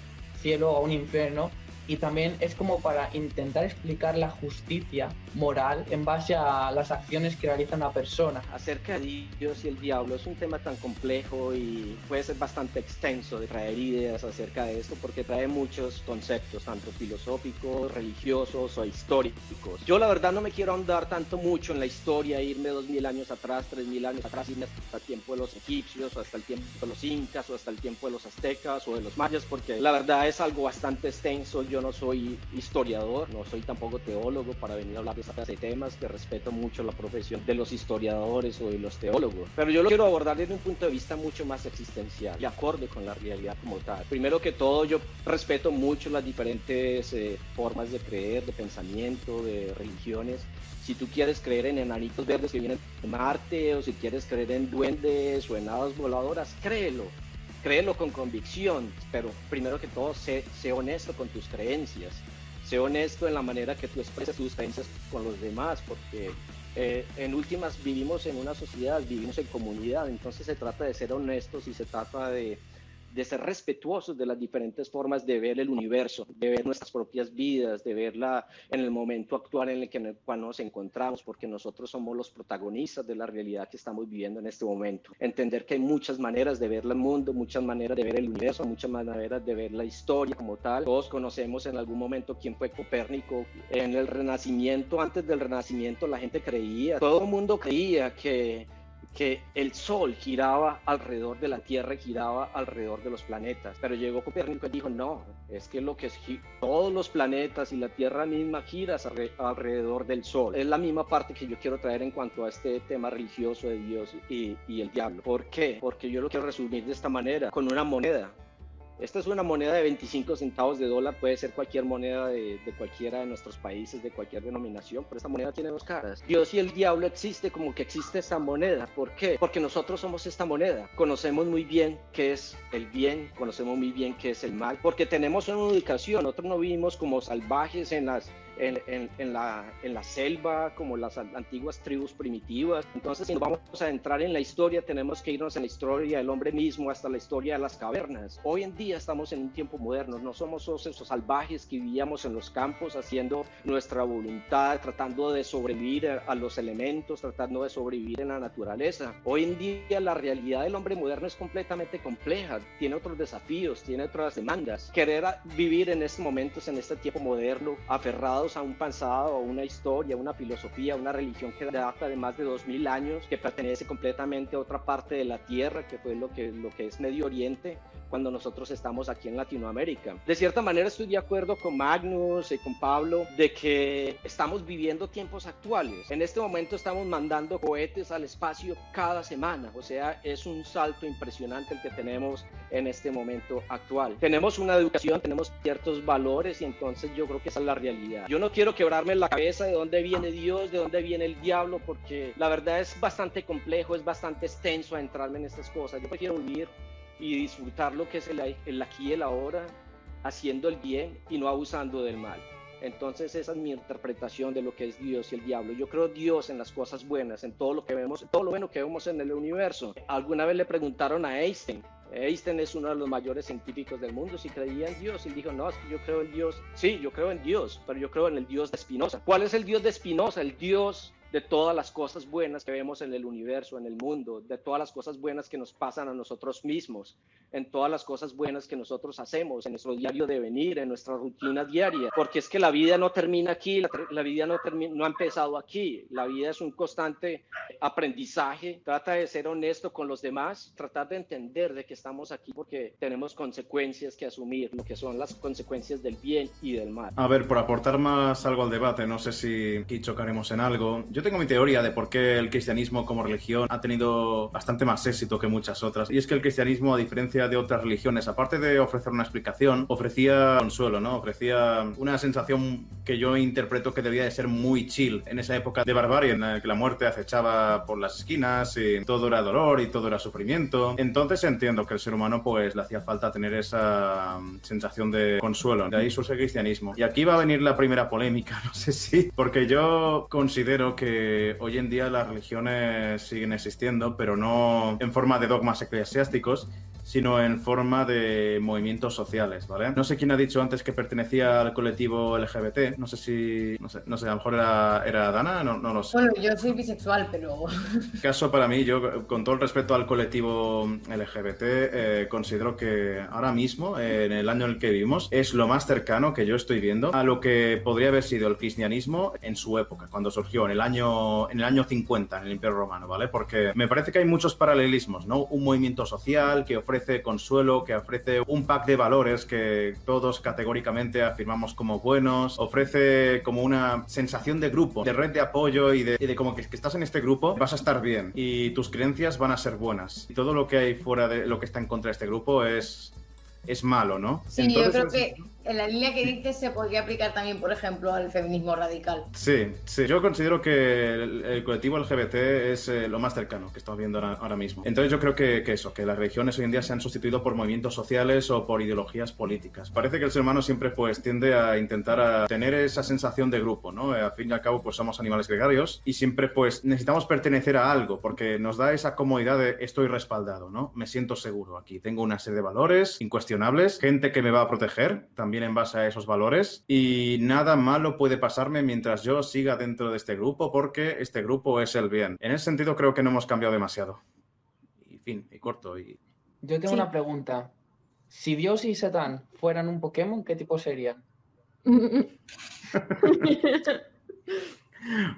cielo, a un infierno y también es como para intentar explicar la justicia moral en base a las acciones que realiza una persona. Acerca de Dios y el diablo es un tema tan complejo y puede ser bastante extenso de traer ideas acerca de esto porque trae muchos conceptos, tanto filosóficos, religiosos o históricos. Yo la verdad no me quiero ahondar tanto mucho en la historia, irme dos mil años atrás, tres mil años atrás, irme hasta el tiempo de los egipcios o hasta el tiempo de los incas o hasta el tiempo de los aztecas o de los mayas porque la verdad es algo bastante extenso. Yo no soy historiador, no soy tampoco teólogo para venir a hablar de de temas que respeto mucho la profesión de los historiadores o de los teólogos. Pero yo lo quiero abordar desde un punto de vista mucho más existencial y acorde con la realidad como tal. Primero que todo, yo respeto mucho las diferentes eh, formas de creer, de pensamiento, de religiones si tú quieres creer en enanitos verdes que vienen de Marte o si quieres creer en duendes o en hadas voladoras, créelo. Créelo con convicción, pero primero que todo, sé, sé honesto con tus creencias sé honesto en la manera que tú expresas tus creencias con los demás, porque eh, en últimas vivimos en una sociedad, vivimos en comunidad, entonces se trata de ser honestos y se trata de, de ser respetuosos de las diferentes formas de ver el universo, de ver nuestras propias vidas, de verla en el momento actual en el que en cual nos encontramos, porque nosotros somos los protagonistas de la realidad que estamos viviendo en este momento. Entender que hay muchas maneras de ver el mundo, muchas maneras de ver el universo, muchas maneras de ver la historia como tal. Todos conocemos en algún momento quién fue Copérnico. En el Renacimiento, antes del Renacimiento, la gente creía, todo el mundo creía que que el Sol giraba alrededor de la Tierra y giraba alrededor de los planetas. Pero llegó Copérnico y dijo, no, es que lo que es todos los planetas y la Tierra misma giran alrededor del Sol. Es la misma parte que yo quiero traer en cuanto a este tema religioso de Dios y, y el diablo. ¿Por qué? Porque yo lo quiero resumir de esta manera, con una moneda. Esta es una moneda de 25 centavos de dólar, puede ser cualquier moneda de, cualquiera de nuestros países, de cualquier denominación, pero esta moneda tiene dos caras. Dios y el diablo existe como que existe esta moneda. ¿Por qué? Porque nosotros somos esta moneda. Conocemos muy bien qué es el bien, conocemos muy bien qué es el mal, porque tenemos una educación. Nosotros no vivimos como salvajes en las en, la, en la selva, como las antiguas tribus primitivas. Entonces, si nos vamos a entrar en la historia, tenemos que irnos en la historia del hombre mismo hasta la historia de las cavernas. Hoy en día estamos en un tiempo moderno, no somos esos salvajes que vivíamos en los campos haciendo nuestra voluntad, tratando de sobrevivir a los elementos, tratando de sobrevivir en la naturaleza. Hoy en día la realidad del hombre moderno es completamente compleja, tiene otros desafíos, tiene otras demandas. Querer vivir en estos momentos, en este tiempo moderno, aferrado a un pasado, a una historia, una filosofía, una religión que data de más de 2000 años, que pertenece completamente a otra parte de la tierra, que fue lo que, lo que es Medio Oriente, cuando nosotros estamos aquí en Latinoamérica. De cierta manera estoy de acuerdo con Magnus y con Pablo de que estamos viviendo tiempos actuales. En este momento estamos mandando cohetes al espacio cada semana, o sea, es un salto impresionante el que tenemos en este momento actual. Tenemos una educación, tenemos ciertos valores y entonces yo creo que esa es la realidad. Yo no quiero quebrarme la cabeza de dónde viene Dios, de dónde viene el diablo, porque la verdad es bastante complejo, es bastante extenso a entrarme en estas cosas. Yo prefiero vivir y disfrutar lo que es el, aquí y el ahora, haciendo el bien y no abusando del mal. Entonces esa es mi interpretación de lo que es Dios y el diablo. Yo creo Dios en las cosas buenas, en todo lo que vemos, todo lo bueno que vemos en el universo. Alguna vez le preguntaron a Einstein, Einstein es uno de los mayores científicos del mundo, si creía en Dios y dijo, no, yo creo en Dios. Sí, yo creo en Dios, pero yo creo en el Dios de Spinoza. ¿Cuál es el Dios de Spinoza? El Dios de todas las cosas buenas que vemos en el universo, en el mundo, de todas las cosas buenas que nos pasan a nosotros mismos, en todas las cosas buenas que nosotros hacemos, en nuestro diario de venir, en nuestra rutina diaria, porque es que la vida no termina aquí, la, vida no, no ha empezado aquí, la vida es un constante aprendizaje, trata de ser honesto con los demás, tratar de entender de que estamos aquí porque tenemos consecuencias que asumir, lo que son las consecuencias del bien y del mal. A ver, por aportar más algo al debate, no sé si aquí chocaremos en algo. Tengo mi teoría de por qué el cristianismo como religión ha tenido bastante más éxito que muchas otras. Y es que el cristianismo, a diferencia de otras religiones, aparte de ofrecer una explicación, ofrecía consuelo, ¿no? Ofrecía una sensación que yo interpreto que debía de ser muy chill en esa época de barbarie en la que la muerte acechaba por las esquinas y todo era dolor y todo era sufrimiento. Entonces entiendo que el ser humano pues le hacía falta tener esa sensación de consuelo. De ahí surge el cristianismo. Y aquí va a venir la primera polémica, no sé si, porque yo considero que hoy en día las religiones siguen existiendo, pero no en forma de dogmas eclesiásticos, sino en forma de movimientos sociales, ¿vale? No sé quién ha dicho antes que pertenecía al colectivo LGBT, no sé si, no sé, no sé a lo mejor era, era Dana, no, no lo sé. Bueno, yo soy bisexual, pero... Caso para mí, yo con todo el respeto al colectivo LGBT, eh, considero que ahora mismo, en el año en el que vivimos, es lo más cercano que yo estoy viendo a lo que podría haber sido el cristianismo en su época, cuando surgió en el año, en el año 50 en el Imperio Romano, ¿vale? Porque me parece que hay muchos paralelismos, ¿no? Un movimiento social que ofrece ofrece consuelo, que ofrece un pack de valores que todos categóricamente afirmamos como buenos, ofrece como una sensación de grupo, de red de apoyo y de, como que, que, estás en este grupo vas a estar bien y tus creencias van a ser buenas. Y todo lo que hay fuera de lo que está en contra de este grupo es, es malo, ¿no? Sí, yo creo que en la línea que dices se podría aplicar también, por ejemplo, al feminismo radical. Sí, sí. Yo considero que el, colectivo LGBT es eh, lo más cercano que estamos viendo ahora, mismo. Entonces yo creo que, eso, que las religiones hoy en día se han sustituido por movimientos sociales o por ideologías políticas. Parece que el ser humano siempre pues tiende a intentar a tener esa sensación de grupo, ¿no? Al fin y al cabo pues somos animales gregarios y siempre pues necesitamos pertenecer a algo porque nos da esa comodidad de estoy respaldado, ¿no? Me siento seguro aquí. Tengo una serie de valores incuestionables, gente que me va a proteger también en base a esos valores y nada malo puede pasarme mientras yo siga dentro de este grupo porque este grupo es el bien. En ese sentido creo que no hemos cambiado demasiado. Y fin, y corto. Y... Yo tengo una pregunta. Si Dios y Satán fueran un Pokémon, ¿qué tipo serían?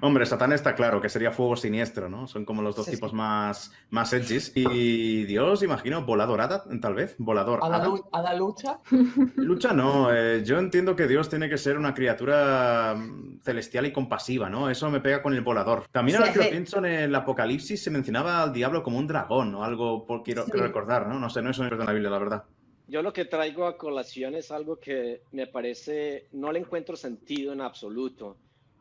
Hombre, Satán está claro que sería fuego siniestro, ¿no? Son como los dos Sí, tipos sí. más, más edgys. Y Dios, imagino, volador Ada, tal vez. Volador ¿Ada, Ada. lu- Ada lucha? Lucha no, eh, yo entiendo que Dios tiene que ser una criatura mm, celestial y compasiva, ¿no? Eso me pega con el volador. También Sí, ahora que lo pienso en el Apocalipsis se mencionaba al diablo como un dragón o algo, por, quiero, Sí. quiero recordar, ¿no? No sé, no es en la Biblia, la verdad. Yo lo que traigo a colación es algo que me parece, no le encuentro sentido en absoluto,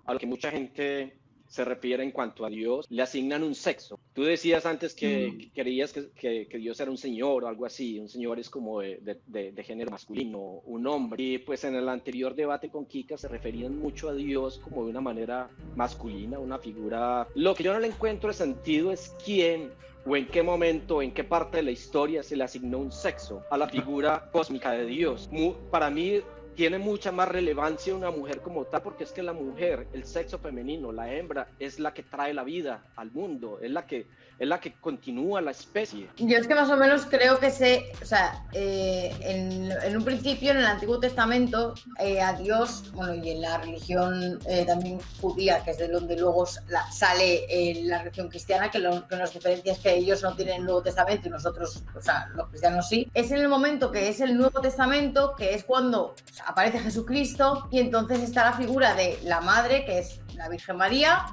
a lo que mucha gente se refiere en cuanto a Dios, le asignan un sexo. Tú decías antes que que creías que, que- que Dios era un señor o algo así, un señor es como de, de- de- de género masculino, un hombre. Y pues en el anterior debate con Kika se referían mucho a Dios como de una manera masculina, una figura... Lo que yo no le encuentro sentido es quién o en qué momento, en qué parte de la historia se le asignó un sexo a la figura cósmica de Dios. Para mí tiene mucha más relevancia una mujer como tal, porque es que la mujer, el sexo femenino, la hembra, es la que trae la vida al mundo, es la que, es la que continúa la especie. Yo es que más o menos creo que se, o sea, eh, en, en un principio en el Antiguo Testamento eh, a Dios, bueno, y en la religión eh, también judía, que es de donde luego la- sale eh, la religión cristiana, que lo que nos diferencia es que ellos no tienen el Nuevo Testamento y nosotros, o sea, los cristianos sí, es en el momento que es el Nuevo Testamento, que es cuando aparece Jesucristo y entonces está la figura de la madre, que es la Virgen María,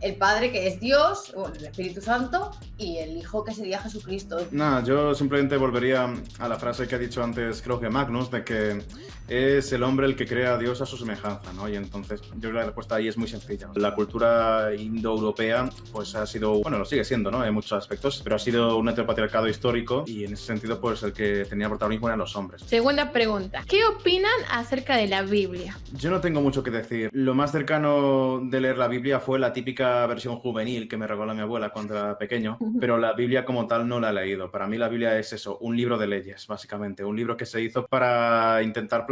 el Padre, que es Dios, bueno, el Espíritu Santo, y el Hijo, que sería Jesucristo. Nada, yo simplemente volvería a la frase que ha dicho antes, creo que Magnus, de que es el hombre el que crea a Dios a su semejanza, ¿no? Y entonces, yo creo que la respuesta ahí es muy sencilla. La cultura indoeuropea, pues ha sido, bueno, lo sigue siendo, ¿no? En muchos aspectos, pero ha sido un heteropatriarcado histórico y en ese sentido, pues el que tenía protagonismo eran los hombres. Segunda pregunta. ¿Qué opinan acerca de la Biblia? Yo no tengo mucho que decir. Lo más cercano de leer la Biblia fue la típica versión juvenil que me regaló mi abuela cuando era pequeño, pero la Biblia como tal no la he leído. Para mí la Biblia es eso, un libro de leyes, básicamente, un libro que se hizo para intentar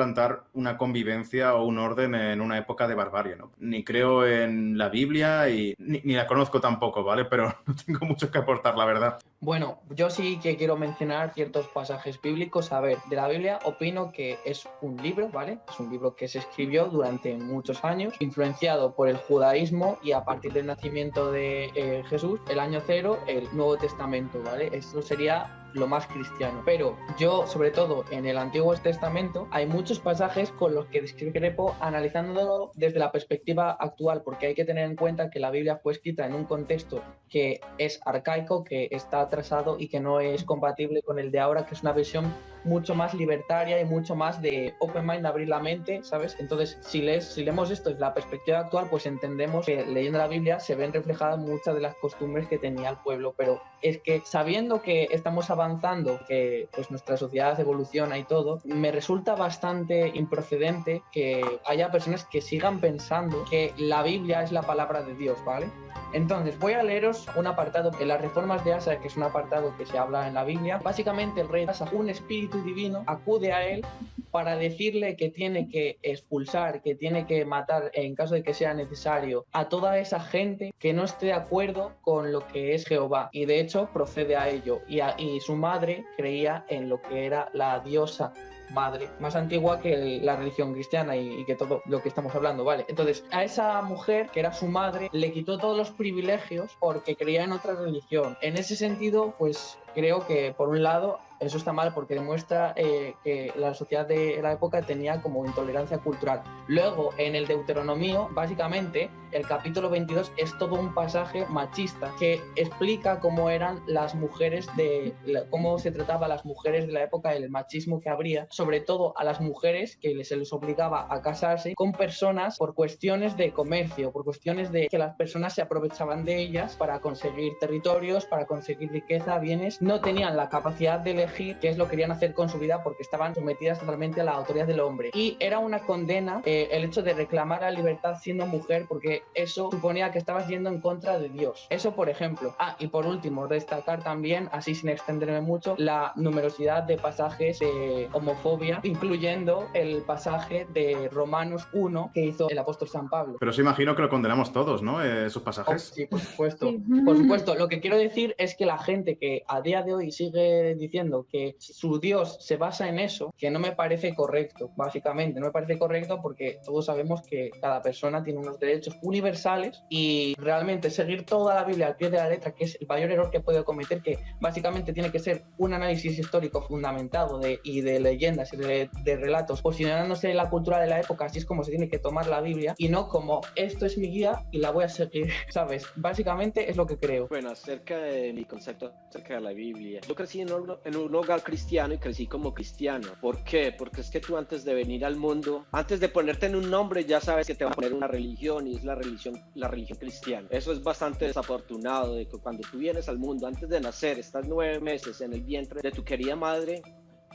una convivencia o un orden en una época de barbarie, ¿no? Ni creo en la Biblia y ni, ni la conozco tampoco, ¿vale? Pero no tengo mucho que aportar, la verdad. Bueno, yo sí que quiero mencionar ciertos pasajes bíblicos. A ver, de la Biblia opino que es un libro, ¿vale? Es un libro que se escribió durante muchos años, influenciado por el judaísmo y a partir del nacimiento de eh, Jesús, el año cero, el Nuevo Testamento, ¿vale? Esto sería lo más cristiano. Pero yo, sobre todo en el Antiguo Testamento, hay muchos pasajes con los que discrepo analizándolo desde la perspectiva actual, porque hay que tener en cuenta que la Biblia fue escrita en un contexto que es arcaico, que está atrasado y que no es compatible con el de ahora, que es una visión mucho más libertaria y mucho más de open mind, abrir la mente, ¿sabes? Entonces, si, lees, si leemos esto desde la perspectiva actual, pues entendemos que leyendo la Biblia se ven reflejadas muchas de las costumbres que tenía el pueblo, pero es que sabiendo que estamos avanzando, que pues nuestra sociedad evoluciona y todo, me resulta bastante improcedente que haya personas que sigan pensando que la Biblia es la palabra de Dios, ¿vale? Entonces, voy a leeros un apartado en las reformas de Asa, que es un apartado que se habla en la Biblia. Básicamente, el rey Asa, un espíritu divino, acude a él para decirle que tiene que expulsar, que tiene que matar, en caso de que sea necesario, a toda esa gente que no esté de acuerdo con lo que es Jehová. Y de hecho, procede a ello. Y, y su madre creía en lo que era la diosa madre, más antigua que la religión cristiana y, y que todo lo que estamos hablando, ¿vale? Entonces, a esa mujer, que era su madre, le quitó todos los privilegios porque creía en otra religión. En ese sentido, pues creo que por un lado eso está mal porque demuestra eh, que la sociedad de la época tenía como intolerancia cultural. Luego, en el Deuteronomio, básicamente, el capítulo 22 es todo un pasaje machista que explica cómo eran las mujeres de cómo se trataba a las mujeres de la época, el machismo que habría, sobre todo a las mujeres que se les obligaba a casarse con personas por cuestiones de comercio, por cuestiones de que las personas se aprovechaban de ellas para conseguir territorios, para conseguir riqueza, bienes, no tenían la capacidad de elegir qué es lo que querían hacer con su vida porque estaban sometidas totalmente a la autoridad del hombre. Y era una condena eh, el hecho de reclamar la libertad siendo mujer porque eso suponía que estabas yendo en contra de Dios. Eso por ejemplo. Ah, y por último, destacar también, así sin extenderme mucho, la numerosidad de pasajes de homofobia, incluyendo el pasaje de Romanos 1 que hizo el apóstol San Pablo. Pero sí imagino que lo condenamos todos, ¿no? Eh, esos Oh, pasajes. sí, por supuesto. Por supuesto, lo que quiero decir es que la gente que a día de hoy sigue diciendo diciendo que su Dios se basa en eso, que no me parece correcto, básicamente. No me parece correcto porque todos sabemos que cada persona tiene unos derechos universales y realmente seguir toda la Biblia al pie de la letra, que es el mayor error que puede cometer, que básicamente tiene que ser un análisis histórico fundamentado de, y de leyendas y de, de relatos, posicionándose en la cultura de la época, así es como se tiene que tomar la Biblia y no como esto es mi guía y la voy a seguir, ¿sabes? Básicamente es lo que creo. Bueno, acerca de mi concepto acerca de la Biblia. Yo crecí en un, en un hogar cristiano y crecí como cristiano. ¿Por qué? Porque es que tú antes de venir al mundo, antes de ponerte en un nombre, ya sabes que te va a poner una religión y es la religión, la religión cristiana. Eso es bastante desafortunado de que cuando tú vienes al mundo, antes de nacer, estás nueve meses en el vientre de tu querida madre,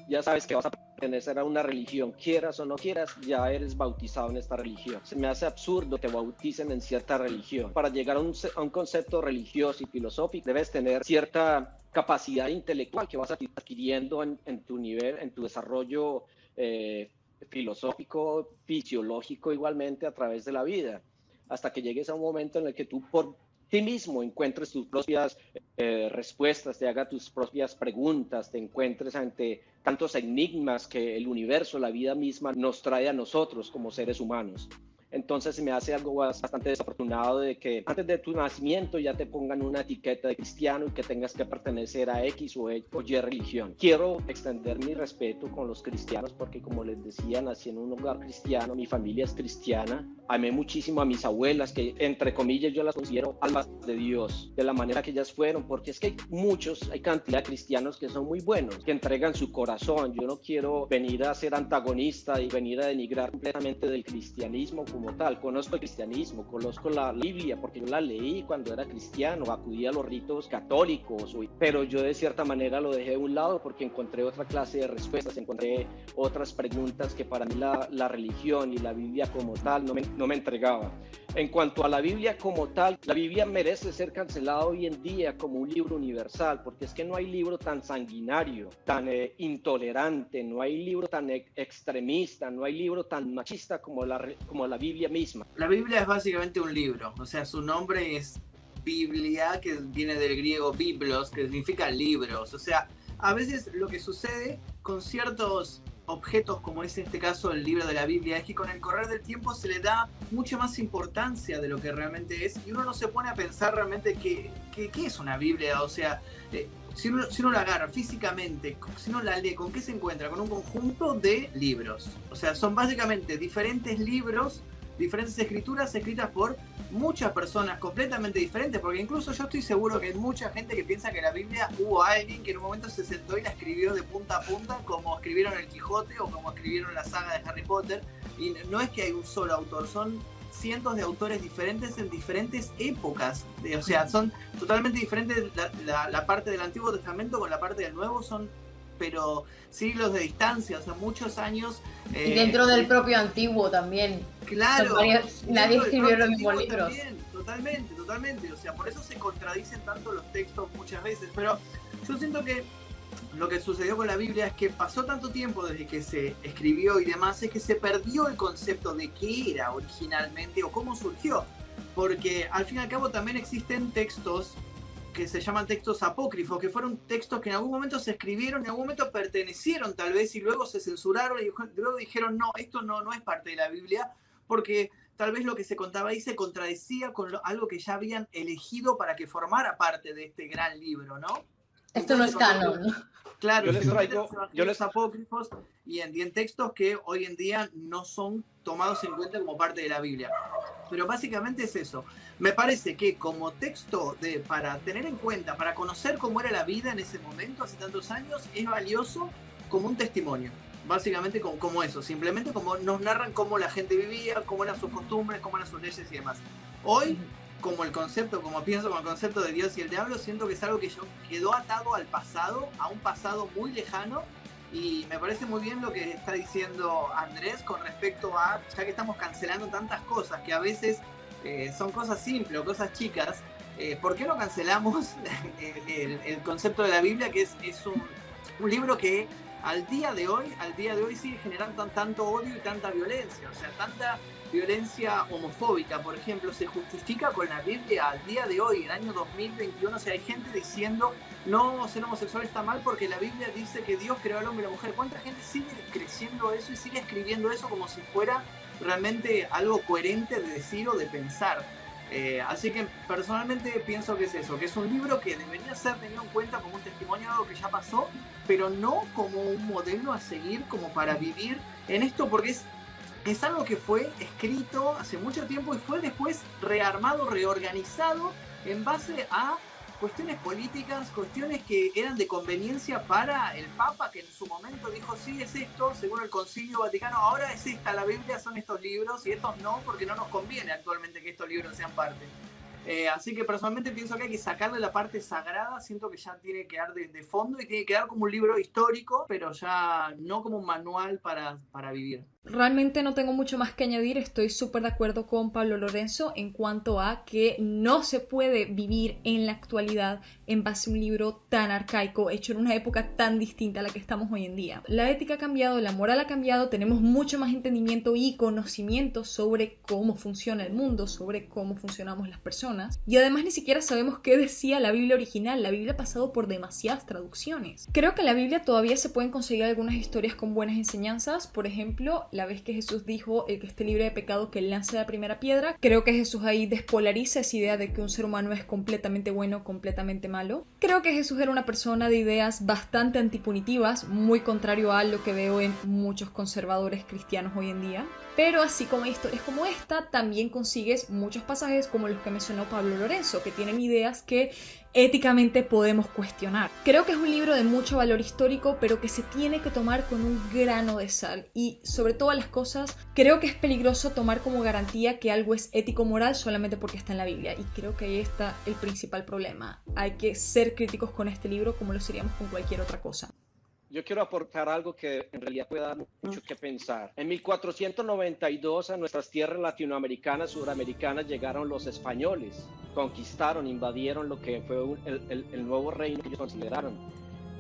ya sabes que vas a pertenecer a una religión, quieras o no quieras, ya eres bautizado en esta religión. Se me hace absurdo que te bauticen en cierta religión. Para llegar un, a un concepto religioso y filosófico, debes tener cierta capacidad intelectual que vas adquiriendo en, tu nivel, en tu desarrollo eh, filosófico, fisiológico igualmente a través de la vida, hasta que llegues a un momento en el que tú por ti mismo encuentres tus propias eh, respuestas, te haga tus propias preguntas, te encuentres ante tantos enigmas que el universo, la vida misma nos trae a nosotros como seres humanos. Entonces me hace algo bastante desafortunado de que antes de tu nacimiento ya te pongan una etiqueta de cristiano y que tengas que pertenecer a X o Y, o y religión. Quiero extender mi respeto con los cristianos porque como les decía, nací en un hogar cristiano, mi familia es cristiana. Amé muchísimo a mis abuelas que entre comillas yo las considero almas de Dios, de la manera que ellas fueron, porque es que hay muchos, hay cantidad de cristianos que son muy buenos, que entregan su corazón. Yo no quiero venir a ser antagonista y venir a denigrar completamente del cristianismo como Conozco el cristianismo, conozco la Biblia porque yo la leí cuando era cristiano, acudí a los ritos católicos, pero yo de cierta manera lo dejé de un lado porque encontré otra clase de respuestas, encontré otras preguntas que para mí la, la religión y la Biblia como tal no me, no me entregaba. En cuanto a la Biblia como tal, la Biblia merece ser cancelada hoy en día como un libro universal, porque es que no hay libro tan sanguinario, tan eh, intolerante, no hay libro tan extremista, no hay libro tan machista como la, como la Biblia misma. La Biblia es básicamente un libro, o sea, su nombre es Biblia, que viene del griego biblos, que significa libros, o sea, a veces lo que sucede con ciertos objetos como es en este caso el libro de la Biblia es que con el correr del tiempo se le da mucha más importancia de lo que realmente es y uno no se pone a pensar realmente qué, qué, es una Biblia, o sea, eh, si, uno, si uno la agarra físicamente, si uno la lee, ¿con qué se encuentra? Con un conjunto de libros, o sea, son básicamente diferentes libros diferentes escrituras escritas por muchas personas completamente diferentes, porque incluso yo estoy seguro que hay mucha gente que piensa que la Biblia hubo alguien que en un momento se sentó y la escribió de punta a punta, como escribieron el Quijote o como escribieron la saga de Harry Potter, y no es que hay un solo autor, son cientos de autores diferentes en diferentes épocas, o sea, son totalmente diferentes la, la, la parte del Antiguo Testamento con la parte del Nuevo, son pero siglos de distancia, o sea, muchos años. Eh, y dentro del propio antiguo también. Claro. Varios, nadie escribió los mismos libros. También, totalmente, totalmente. O sea, por eso se contradicen tanto los textos muchas veces. Pero yo siento que lo que sucedió con la Biblia es que pasó tanto tiempo desde que se escribió y demás, es que se perdió el concepto de qué era originalmente o cómo surgió. Porque al fin y al cabo también existen textos que se llaman textos apócrifos, que fueron textos que en algún momento se escribieron, en algún momento pertenecieron tal vez y luego se censuraron y luego dijeron, no, esto no, no es parte de la Biblia, porque tal vez lo que se contaba ahí se contradecía con lo, algo que ya habían elegido para que formara parte de este gran libro, ¿no? Esto no es canon. Claro, Yo les traigo- yo les- apócrifos y en, y en textos que hoy en día no son tomados en cuenta como parte de la Biblia. Pero básicamente es eso. Me parece que como texto de, para tener en cuenta, para conocer cómo era la vida en ese momento, hace tantos años, es valioso como un testimonio. Básicamente como, como eso, simplemente como nos narran cómo la gente vivía, cómo eran sus costumbres, cómo eran sus leyes y demás. Hoy, como el concepto, como pienso con el concepto de Dios y el diablo, siento que es algo que yo quedó atado al pasado, a un pasado muy lejano, y me parece muy bien lo que está diciendo Andrés con respecto a, ya que estamos cancelando tantas cosas, que a veces eh, son cosas simples o cosas chicas, eh, ¿por qué no cancelamos el, el- concepto de la Biblia, que es, es un, un libro que al día de hoy, al día de hoy sigue generando tan- tanto odio y tanta violencia. O sea, tanta violencia homofóbica, por ejemplo, se justifica con la Biblia al día de hoy, el año 2021. O sea, hay gente diciendo, no, ser homosexual está mal porque la Biblia dice que Dios creó al hombre y la mujer. ¿Cuánta gente sigue creciendo eso y sigue escribiendo eso como si fuera realmente algo coherente de decir o de pensar? Eh, así que personalmente pienso que es eso, que es un libro que debería ser tenido en cuenta como un testimonio de algo que ya pasó, pero no como un modelo a seguir como para vivir en esto, porque es, es algo que fue escrito hace mucho tiempo y fue después rearmado, reorganizado en base a cuestiones políticas, cuestiones que eran de conveniencia para el Papa, que en su momento dijo, sí, es esto, según el Concilio Vaticano, ahora es esta, la Biblia son estos libros y estos no, porque no nos conviene actualmente que estos libros sean parte. Eh, así que personalmente pienso que hay que sacarle la parte sagrada, siento que ya tiene que dar de, de fondo y tiene que quedar como un libro histórico, pero ya no como un manual para, para vivir. Realmente no tengo mucho más que añadir, estoy súper de acuerdo con Pablo Lorenzo en cuanto a que no se puede vivir en la actualidad en base a un libro tan arcaico, hecho en una época tan distinta a la que estamos hoy en día. La ética ha cambiado, la moral ha cambiado, tenemos mucho más entendimiento y conocimiento sobre cómo funciona el mundo, sobre cómo funcionamos las personas, y además ni siquiera sabemos qué decía la Biblia original, la Biblia ha pasado por demasiadas traducciones. Creo que en la Biblia todavía se pueden conseguir algunas historias con buenas enseñanzas, por ejemplo, la vez que Jesús dijo el que esté libre de pecado que lance la primera piedra. Creo que Jesús ahí despolariza esa idea de que un ser humano es completamente bueno, completamente malo. Creo que Jesús era una persona de ideas bastante antipunitivas, muy contrario a lo que veo en muchos conservadores cristianos hoy en día. Pero así como hay historias como esta, también consigues muchos pasajes como los que mencionó Pablo Lorenzo, que tienen ideas que éticamente podemos cuestionar. Creo que es un libro de mucho valor histórico, pero que se tiene que tomar con un grano de sal. Y sobre todas las cosas, creo que es peligroso tomar como garantía que algo es ético-moral solamente porque está en la Biblia. Y creo que ahí está el principal problema. Hay que ser críticos con este libro como lo seríamos con cualquier otra cosa. Yo quiero aportar algo que en realidad puede dar mucho que pensar. En 1492 a nuestras tierras latinoamericanas, suramericanas llegaron los españoles, conquistaron, invadieron lo que fue un- el, el- el nuevo reino que ellos consideraron.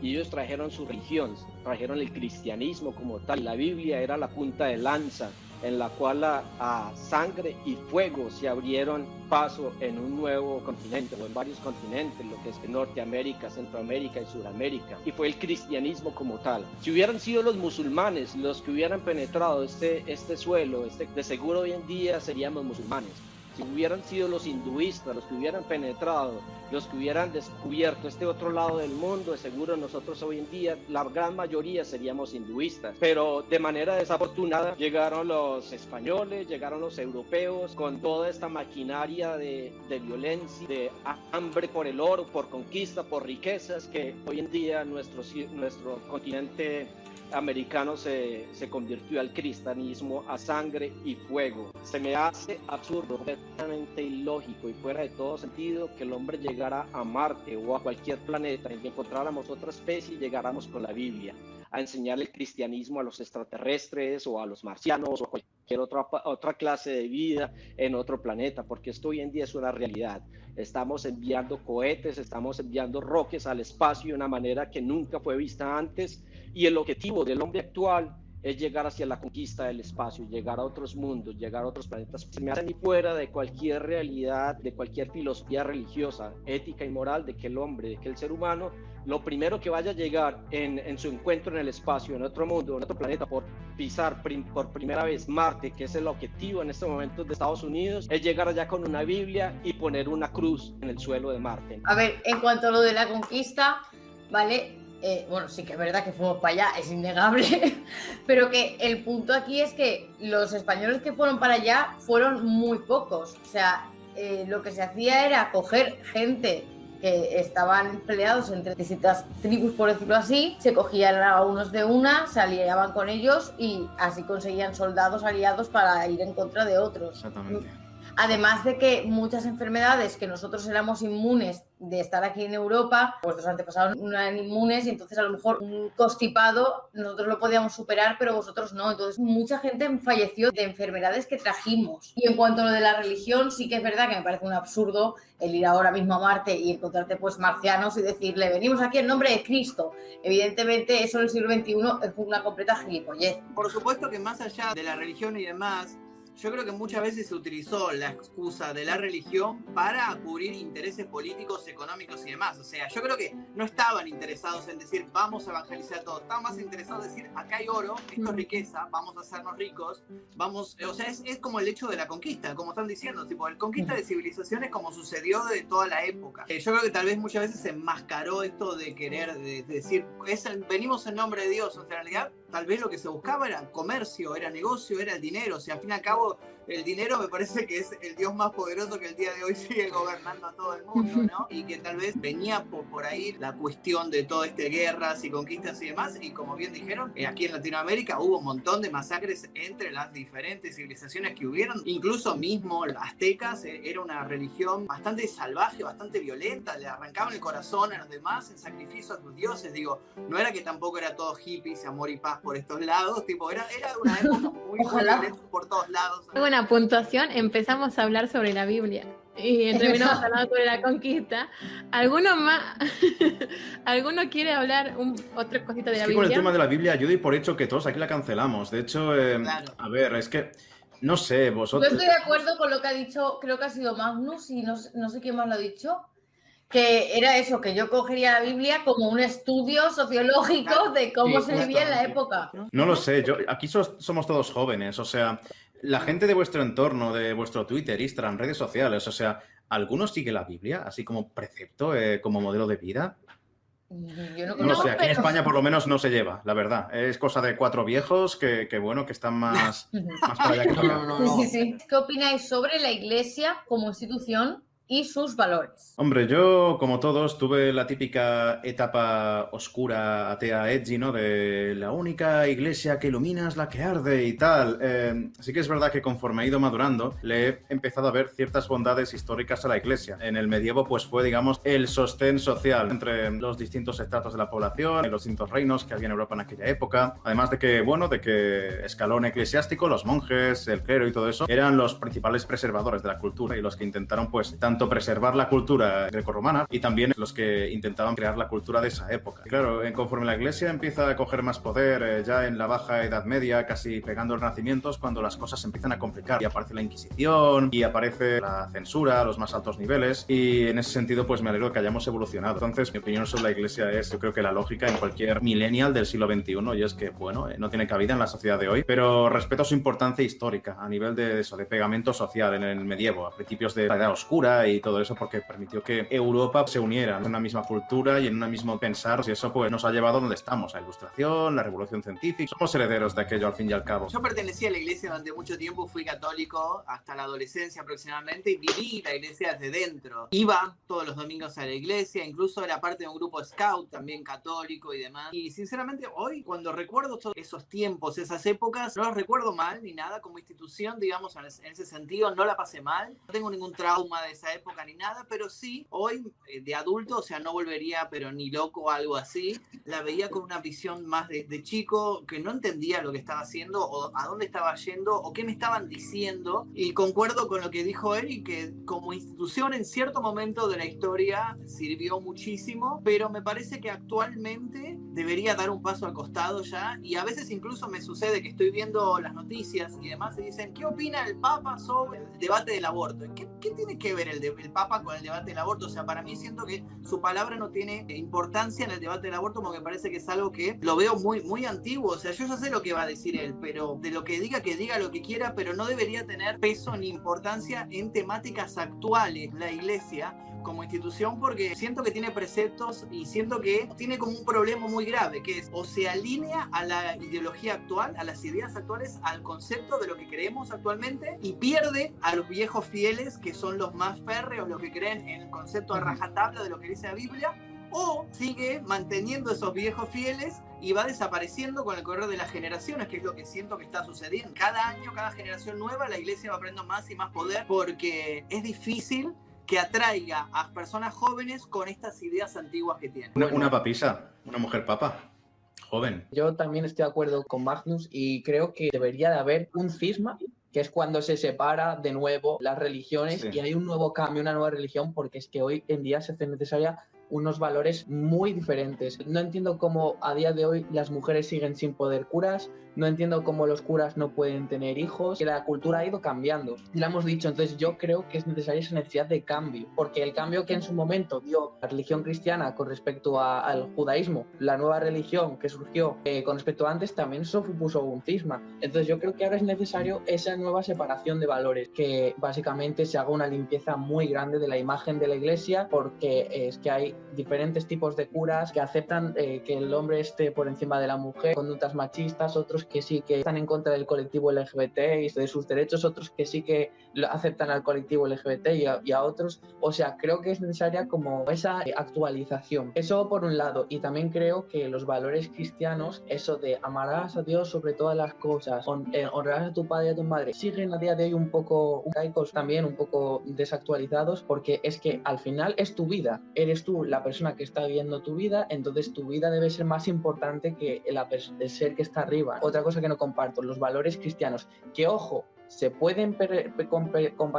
Y ellos trajeron su religión, trajeron el cristianismo como tal. La Biblia era la punta de lanza en la cual a, sangre y fuego se abrieron paso en un nuevo continente o en varios continentes, lo que es Norteamérica, Centroamérica y Sudamérica. Y fue el cristianismo como tal. Si hubieran sido los musulmanes los que hubieran penetrado este, este suelo, este, de seguro hoy en día seríamos musulmanes. Si hubieran sido los hinduistas los que hubieran penetrado, los que hubieran descubierto este otro lado del mundo, de seguro nosotros hoy en día, la gran mayoría seríamos hinduistas. Pero de manera desafortunada llegaron los españoles, llegaron los europeos con toda esta maquinaria de, violencia, de hambre por el oro, por conquista, por riquezas, que hoy en día nuestro, nuestro continente americano se, se convirtió al cristianismo a sangre y fuego. Se me hace absurdo, completamente ilógico y fuera de todo sentido que el hombre llegara a Marte o a cualquier planeta en que encontráramos otra especie y llegáramos con la Biblia a enseñar el cristianismo a los extraterrestres o a los marcianos o a cualquier otra, otra clase de vida en otro planeta, porque esto hoy en día es una realidad. Estamos enviando cohetes, estamos enviando roques al espacio de una manera que nunca fue vista antes y el objetivo del hombre actual es llegar hacia la conquista del espacio, llegar a otros mundos, llegar a otros planetas. Se me hace ni fuera de cualquier realidad, de cualquier filosofía religiosa, ética y moral de que el hombre, de que el ser humano, lo primero que vaya a llegar en, en su encuentro en el espacio, en otro mundo, en otro planeta, por pisar prim- por primera vez Marte, que es el objetivo en este momento de Estados Unidos, es llegar allá con una Biblia y poner una cruz en el suelo de Marte. A ver, en cuanto a lo de la conquista, ¿vale? Eh, bueno, sí que es verdad que fuimos para allá, es innegable, pero que el punto aquí es que los españoles que fueron para allá fueron muy pocos. O sea, eh, lo que se hacía era coger gente que estaban peleados entre distintas tribus, por decirlo así, se cogían a unos de una, se aliaban con ellos y así conseguían soldados aliados para ir en contra de otros. Exactamente. Además de que muchas enfermedades que nosotros éramos inmunes de estar aquí en Europa, vuestros antepasados no eran inmunes y entonces a lo mejor un constipado nosotros lo podíamos superar, pero vosotros no. Entonces mucha gente falleció de enfermedades que trajimos. Y en cuanto a lo de la religión, sí que es verdad que me parece un absurdo el ir ahora mismo a Marte y encontrarte pues marcianos y decirle, venimos aquí en nombre de Cristo. Evidentemente eso en el siglo XXI es una completa gilipollez. Por supuesto que más allá de la religión y demás, yo creo que muchas veces se utilizó la excusa de la religión para cubrir intereses políticos, económicos y demás. O sea, yo creo que no estaban interesados en decir vamos a evangelizar a todos, estaban más interesados en decir acá hay oro, esto es riqueza, vamos a hacernos ricos, vamos, o sea, es, es como el hecho de la conquista, como están diciendo, tipo, el conquista de civilizaciones como sucedió de toda la época. Eh, yo creo que tal vez muchas veces se enmascaró esto de querer de, de decir, es venimos en nombre de Dios, o sea, en realidad tal vez lo que se buscaba era comercio, era negocio, era el dinero, o sea, al fin y al cabo el dinero me parece que es el dios más poderoso que el día de hoy sigue gobernando a todo el mundo, ¿no? Y que tal vez venía por, por ahí la cuestión de todo este guerras y conquistas y demás, y como bien dijeron, eh, aquí en Latinoamérica hubo un montón de masacres entre las diferentes civilizaciones que hubieron, incluso mismo los aztecas eh, era una religión bastante salvaje, bastante violenta, le arrancaban el corazón a los demás en sacrificio a sus dioses, digo, no era que tampoco era todo hippies, amor y paz por estos lados, tipo, era, era una época muy, violenta por todos lados. Buena puntuación, empezamos a hablar sobre la Biblia y terminamos hablando sobre la conquista. ¿Alguno más? ¿Alguno quiere hablar un, otra cosita de Es la que con el Biblia? tema de la Biblia, yo doy por hecho que todos aquí la cancelamos. De hecho, eh, a ver, es que no sé, Yo vosotros. estoy de acuerdo con lo que ha dicho, creo que ha sido Magnus y no, sé- no sé quién más lo ha dicho, que era eso, que yo cogería la Biblia como un estudio sociológico de cómo Sí, se vivía en la época. No lo sé, yo aquí sos- somos todos jóvenes, o sea, la gente de vuestro entorno, de vuestro Twitter, Instagram, redes sociales, o sea, ¿alguno sigue la Biblia así como precepto, eh, como modelo de vida? Yo no No lo sé, aquí en España por lo menos no se lleva, la verdad. Es cosa de cuatro viejos que, que, bueno, que están más, más para allá que para acá. Sí, sí, sí. ¿Qué opináis sobre la Iglesia como institución y sus valores? Hombre, yo, como todos, tuve la típica etapa oscura, atea, edgy, ¿no? De la única iglesia que ilumina es la que arde y tal. Eh, sí que es verdad que conforme he ido madurando, le he empezado a ver ciertas bondades históricas a la iglesia. En el medievo, pues fue, digamos, el sostén social entre los distintos estratos de la población, los distintos reinos que había en Europa en aquella época. Además de que, bueno, de que escalón eclesiástico, los monjes, el clero y todo eso, eran los principales preservadores de la cultura y los que intentaron, pues, tanto preservar la cultura grecorromana y también los que intentaban crear la cultura de esa época. Claro, eh, conforme la iglesia empieza a coger más poder, eh, ya en la baja Edad Media, casi pegando el Renacimiento, es cuando las cosas se empiezan a complicar y aparece la Inquisición y aparece la censura a los más altos niveles y en ese sentido, pues me alegro que hayamos evolucionado. Entonces, mi opinión sobre la iglesia es, yo creo que la lógica en cualquier millennial del siglo XXI y es que, bueno, eh, no tiene cabida en la sociedad de hoy, pero respeto su importancia histórica a nivel de eso, de pegamento social en el medievo, a principios de la Edad Oscura y todo eso, porque permitió que Europa se uniera en una misma cultura y en un mismo pensar, y eso pues nos ha llevado a donde estamos, a la ilustración, la revolución científica. Somos herederos de aquello al fin y al cabo. Yo pertenecía a la iglesia durante mucho tiempo, fui católico hasta la adolescencia aproximadamente y viví la iglesia desde dentro. Iba todos los domingos a la iglesia, incluso era parte de un grupo scout también católico y demás. Y sinceramente hoy cuando recuerdo todos esos tiempos, esas épocas, no los recuerdo mal ni nada como institución, digamos, en ese- en ese sentido, no la pasé mal. No tengo ningún trauma de esa época ni nada, pero sí, hoy eh, de adulto, o sea, no volvería, pero ni loco algo así, la veía con una visión más de, de chico, que no entendía lo que estaba haciendo o a dónde estaba yendo o qué me estaban diciendo. Y concuerdo con lo que dijo Eric, que como institución en cierto momento de la historia sirvió muchísimo, pero me parece que actualmente debería dar un paso al costado ya. Y a veces incluso me sucede que estoy viendo las noticias y demás y dicen, ¿qué opina el Papa sobre el debate del aborto? ¿Qué, qué tiene que ver el, de- el Papa con el debate del aborto? O sea, para mí siento que su palabra no tiene importancia en el debate del aborto porque me parece que es algo que lo veo muy, muy antiguo. O sea, yo ya sé lo que va a decir él, pero de lo que diga, que diga lo que quiera, pero no debería tener peso ni importancia en temáticas actuales la iglesia como institución porque siento que tiene preceptos y siento que tiene como un problema muy grave que es o se alinea a la ideología actual, a las ideas actuales, al concepto de lo que creemos actualmente y pierde a los viejos fieles que son los más férreos, los que creen en el concepto a rajatabla de lo que dice la Biblia o sigue manteniendo esos viejos fieles y va desapareciendo con el correr de las generaciones, que es lo que siento que está sucediendo. Cada año, cada generación nueva, la iglesia va aprendiendo más y más poder porque es difícil que atraiga a personas jóvenes con estas ideas antiguas que tienen. Una, una papisa, una mujer papa, joven. Yo también estoy de acuerdo con Magnus y creo que debería de haber un cisma que es cuando se separa de nuevo las religiones Sí. y hay un nuevo cambio, una nueva religión, porque es que hoy en día se hace necesaria unos valores muy diferentes. No entiendo cómo a día de hoy las mujeres siguen sin poder curas, no entiendo cómo los curas no pueden tener hijos, que la cultura ha ido cambiando. Y lo hemos dicho, entonces yo creo que es necesaria esa necesidad de cambio, porque el cambio que en su momento dio la religión cristiana con respecto a- al judaísmo, la nueva religión que surgió eh, con respecto a antes, también supuso un cisma. Entonces yo creo que ahora es necesario esa nueva separación de valores, que básicamente se haga una limpieza muy grande de la imagen de la iglesia, porque es que hay diferentes tipos de curas que aceptan eh, que el hombre esté por encima de la mujer, conductas machistas, otros que sí que están en contra del colectivo LGBT y de sus derechos, otros que sí que aceptan al colectivo LGBT y a, y a otros. O sea, creo que es necesaria como esa eh, actualización. Eso por un lado. Y también creo que los valores cristianos, eso de amarás a Dios sobre todas las cosas, eh, honrarás a tu padre y a tu madre, siguen a día de hoy un poco caicos también, un poco desactualizados, porque es que al final es tu vida. Eres tú la persona que está viviendo tu vida, entonces tu vida debe ser más importante que la el ser que está arriba. Otra cosa que no comparto, los valores cristianos, que ojo, se pueden,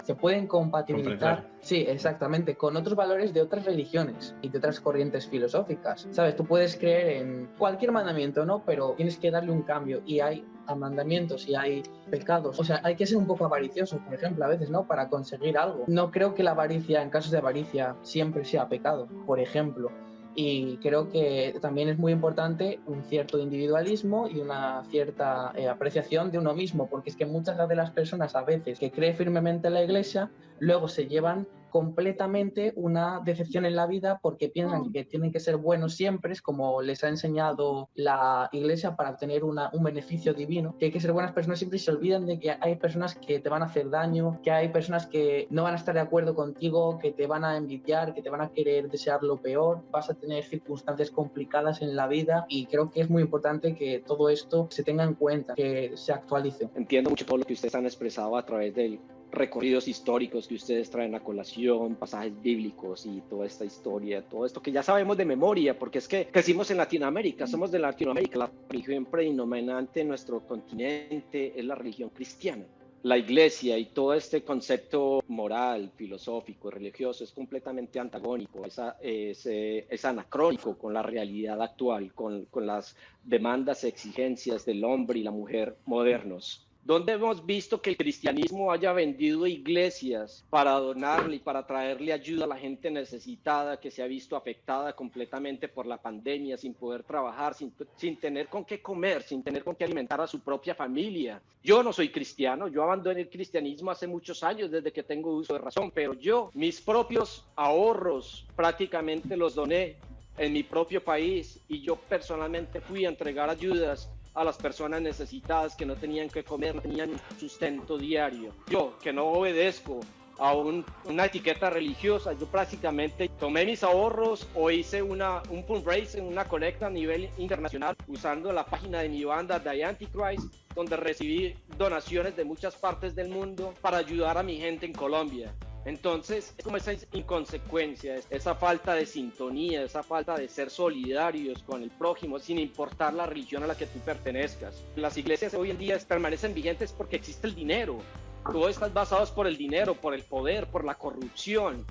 se pueden compatibilizar, sí, exactamente, con otros valores de otras religiones y de otras corrientes filosóficas. Sabes, tú puedes creer en cualquier mandamiento, ¿no? Pero tienes que darle un cambio y hay mandamientos y hay pecados. O sea, hay que ser un poco avaricioso, por ejemplo, a veces, ¿no? Para conseguir algo. No creo que la avaricia, en casos de avaricia, siempre sea pecado, por ejemplo. Y creo que también es muy importante un cierto individualismo y una cierta eh, apreciación de uno mismo, porque es que muchas de las personas a veces que creen firmemente en la iglesia, luego se llevan completamente una decepción en la vida porque piensan que tienen que ser buenos siempre, es como les ha enseñado la iglesia para obtener una- un beneficio divino, que hay que ser buenas personas siempre y se olvidan de que hay personas que te van a hacer daño, que hay personas que no van a estar de acuerdo contigo, que te van a envidiar, que te van a querer desear lo peor, vas a tener circunstancias complicadas en la vida y creo que es muy importante que todo esto se tenga en cuenta, que se actualice. Entiendo mucho todo lo que ustedes han expresado a través de recorridos históricos que ustedes traen a colación, pasajes bíblicos y toda esta historia, todo esto que ya sabemos de memoria, porque es que crecimos en Latinoamérica, somos de Latinoamérica, la religión predominante en nuestro continente es la religión cristiana. La iglesia y todo este concepto moral, filosófico, religioso es completamente antagónico, es, es, es anacrónico con la realidad actual, con, con las demandas, exigencias del hombre y la mujer modernos. ¿Dónde hemos visto que el cristianismo haya vendido iglesias para donarle y para traerle ayuda a la gente necesitada que se ha visto afectada completamente por la pandemia, sin poder trabajar, sin, sin tener con qué comer, sin tener con qué alimentar a su propia familia? Yo no soy cristiano, yo abandoné el cristianismo hace muchos años desde que tengo uso de razón, pero yo mis propios ahorros prácticamente los doné en mi propio país y yo personalmente fui a entregar ayudas a las personas necesitadas que no tenían que comer, no tenían sustento diario. Yo, que no obedezco a un- una etiqueta religiosa, yo prácticamente tomé mis ahorros o hice una, un fundraising, una colecta a nivel internacional usando la página de mi banda The Antichrist, donde recibí donaciones de muchas partes del mundo para ayudar a mi gente en Colombia. Entonces, es como esa inconsecuencia, esa falta de sintonía, esa falta de ser solidarios con el prójimo, sin importar la religión a la que tú pertenezcas. Las iglesias hoy en día permanecen vigentes porque existe el dinero. Todo está basado por el dinero, por el poder, por la corrupción.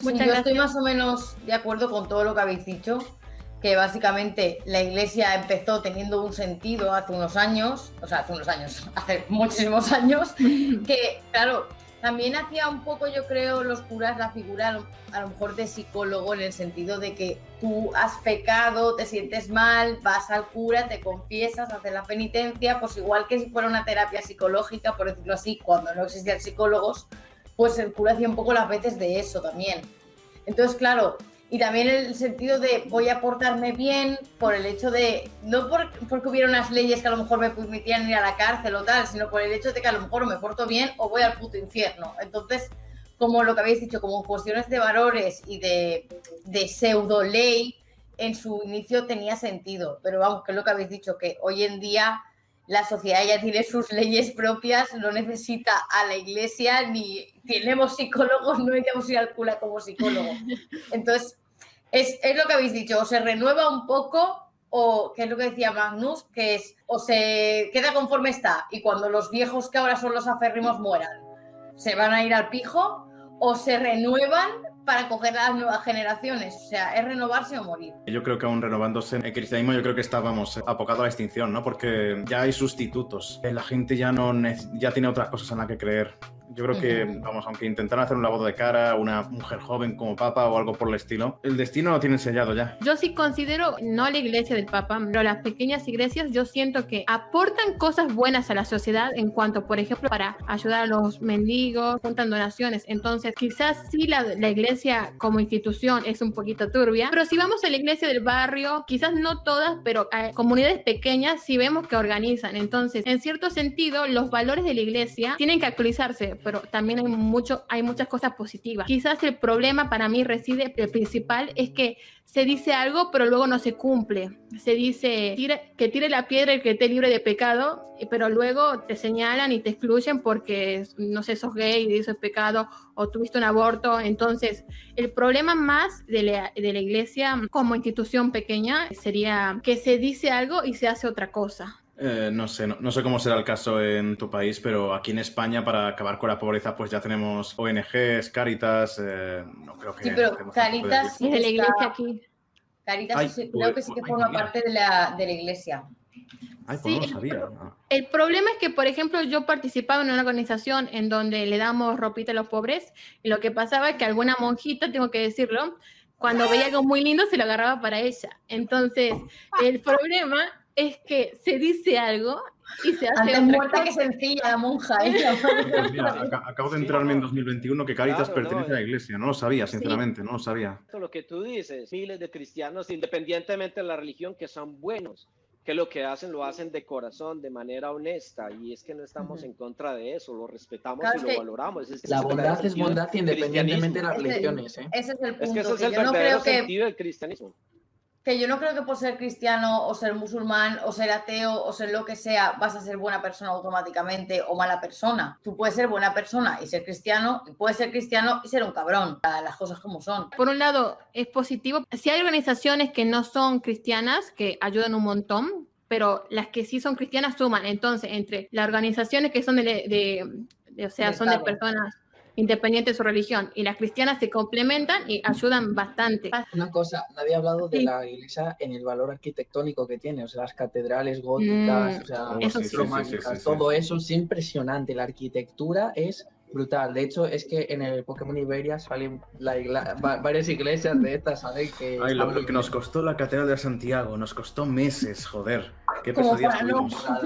Sí, yo estoy más o menos de acuerdo con todo lo que habéis dicho, que básicamente la iglesia empezó teniendo un sentido hace unos años, o sea, hace unos años, hace muchísimos años, que claro, también hacía un poco, yo creo, los curas la figura a lo, mejor de psicólogo en el sentido de que tú has pecado, te sientes mal, vas al cura, te confiesas, haces la penitencia, pues igual que si fuera una terapia psicológica, por decirlo así, cuando no existían psicólogos, pues el cura hacía un poco las veces de eso también. Entonces, claro, y también el sentido de voy a portarme bien por el hecho de, no por, porque hubiera unas leyes que a lo mejor me permitían ir a la cárcel o tal, sino por el hecho de que a lo mejor me porto bien o voy al puto infierno. Entonces, como lo que habéis dicho, como cuestiones de valores y de, de pseudo ley, en su inicio tenía sentido, pero vamos, que es lo que habéis dicho, que hoy en día la sociedad ya tiene sus leyes propias, no necesita a la iglesia, ni tenemos psicólogos, no necesitamos ir al cura como psicólogo. Entonces, es, es lo que habéis dicho, o se renueva un poco o que es lo que decía Magnus, que es o se queda conforme está y cuando los viejos que ahora son los aférrimos mueran, se van a ir al pijo o se renuevan para coger las nuevas generaciones. O sea, es renovarse o morir. Yo creo que aún renovándose el cristianismo, yo creo que estábamos apocado a la extinción, ¿no? Porque ya hay sustitutos. La gente ya no ya tiene otras cosas en las que creer. Yo creo que, vamos, aunque intentaran hacer un lavado de cara una mujer joven como papa o algo por el estilo, el destino lo tienen sellado ya. Yo sí considero, no la iglesia del papa, pero las pequeñas iglesias, yo siento que aportan cosas buenas a la sociedad en cuanto, por ejemplo, para ayudar a los mendigos, juntan donaciones. Entonces, quizás sí la, la iglesia como institución es un poquito turbia, pero si vamos a la iglesia del barrio, quizás no todas, pero a comunidades pequeñas sí vemos que organizan. Entonces, en cierto sentido, los valores de la iglesia tienen que actualizarse pero también hay, mucho, hay muchas cosas positivas. Quizás el problema para mí reside, el principal, es que se dice algo, pero luego no se cumple. Se dice que tire la piedra el que esté libre de pecado, pero luego te señalan y te excluyen porque, no sé, sos gay y eso es pecado, o tuviste un aborto. Entonces, el problema más de la, de la iglesia como institución pequeña sería que se dice algo y se hace otra cosa. Eh, no sé, no, sé cómo será el caso en tu país, pero aquí en España para acabar con la pobreza pues ya tenemos ONGs, Caritas, eh, no creo que... Sí, pero Caritas es de la iglesia aquí. Caritas creo que sí que forma parte de la, de la iglesia. Ay, pues no lo sabía. El problema es que, por ejemplo, yo participaba en una organización en donde le damos ropita a los pobres y lo que pasaba es que alguna monjita, tengo que decirlo, cuando veía algo muy lindo se lo agarraba para ella. Entonces, el problema es que se dice algo y se hace Antes muerta que sencilla la monja. ¿eh? Pues mira, acabo de enterarme en 2021 que Caritas pertenece a la iglesia. No lo sabía, sinceramente, no lo sabía. Lo que tú dices, miles de cristianos, independientemente de la religión, que son buenos, que lo que hacen lo hacen de corazón, de manera honesta, y es que no estamos en contra de eso, lo respetamos y lo valoramos. la bondad es bondad independientemente de las religiones. ¿eh? Ese es el punto. Es que ese es el yo no creo sentido del cristianismo que yo no creo que por ser cristiano o ser musulmán o ser ateo o ser lo que sea vas a ser buena persona automáticamente o mala persona. Tú puedes ser buena persona y ser cristiano, y puedes ser cristiano y ser un cabrón. Las cosas como son. Por un lado, es positivo. Si hay organizaciones que no son cristianas, que ayudan un montón, pero las que sí son cristianas suman. Entonces, entre las organizaciones que son de, o sea, son de personas independiente de su religión. Y las cristianas se complementan y ayudan bastante. Una cosa, nadie ha hablado de la iglesia en el valor arquitectónico que tiene, o sea, las catedrales góticas, mm, o sea, eso todo eso es impresionante. La arquitectura es brutal. De hecho, es que en el Pokémon Iberia salen varias iglesias de estas, ¿sabes? Que Ay, lo, que nos costó la Catedral de Santiago, nos costó meses, joder. Qué pesadillas tuvimos.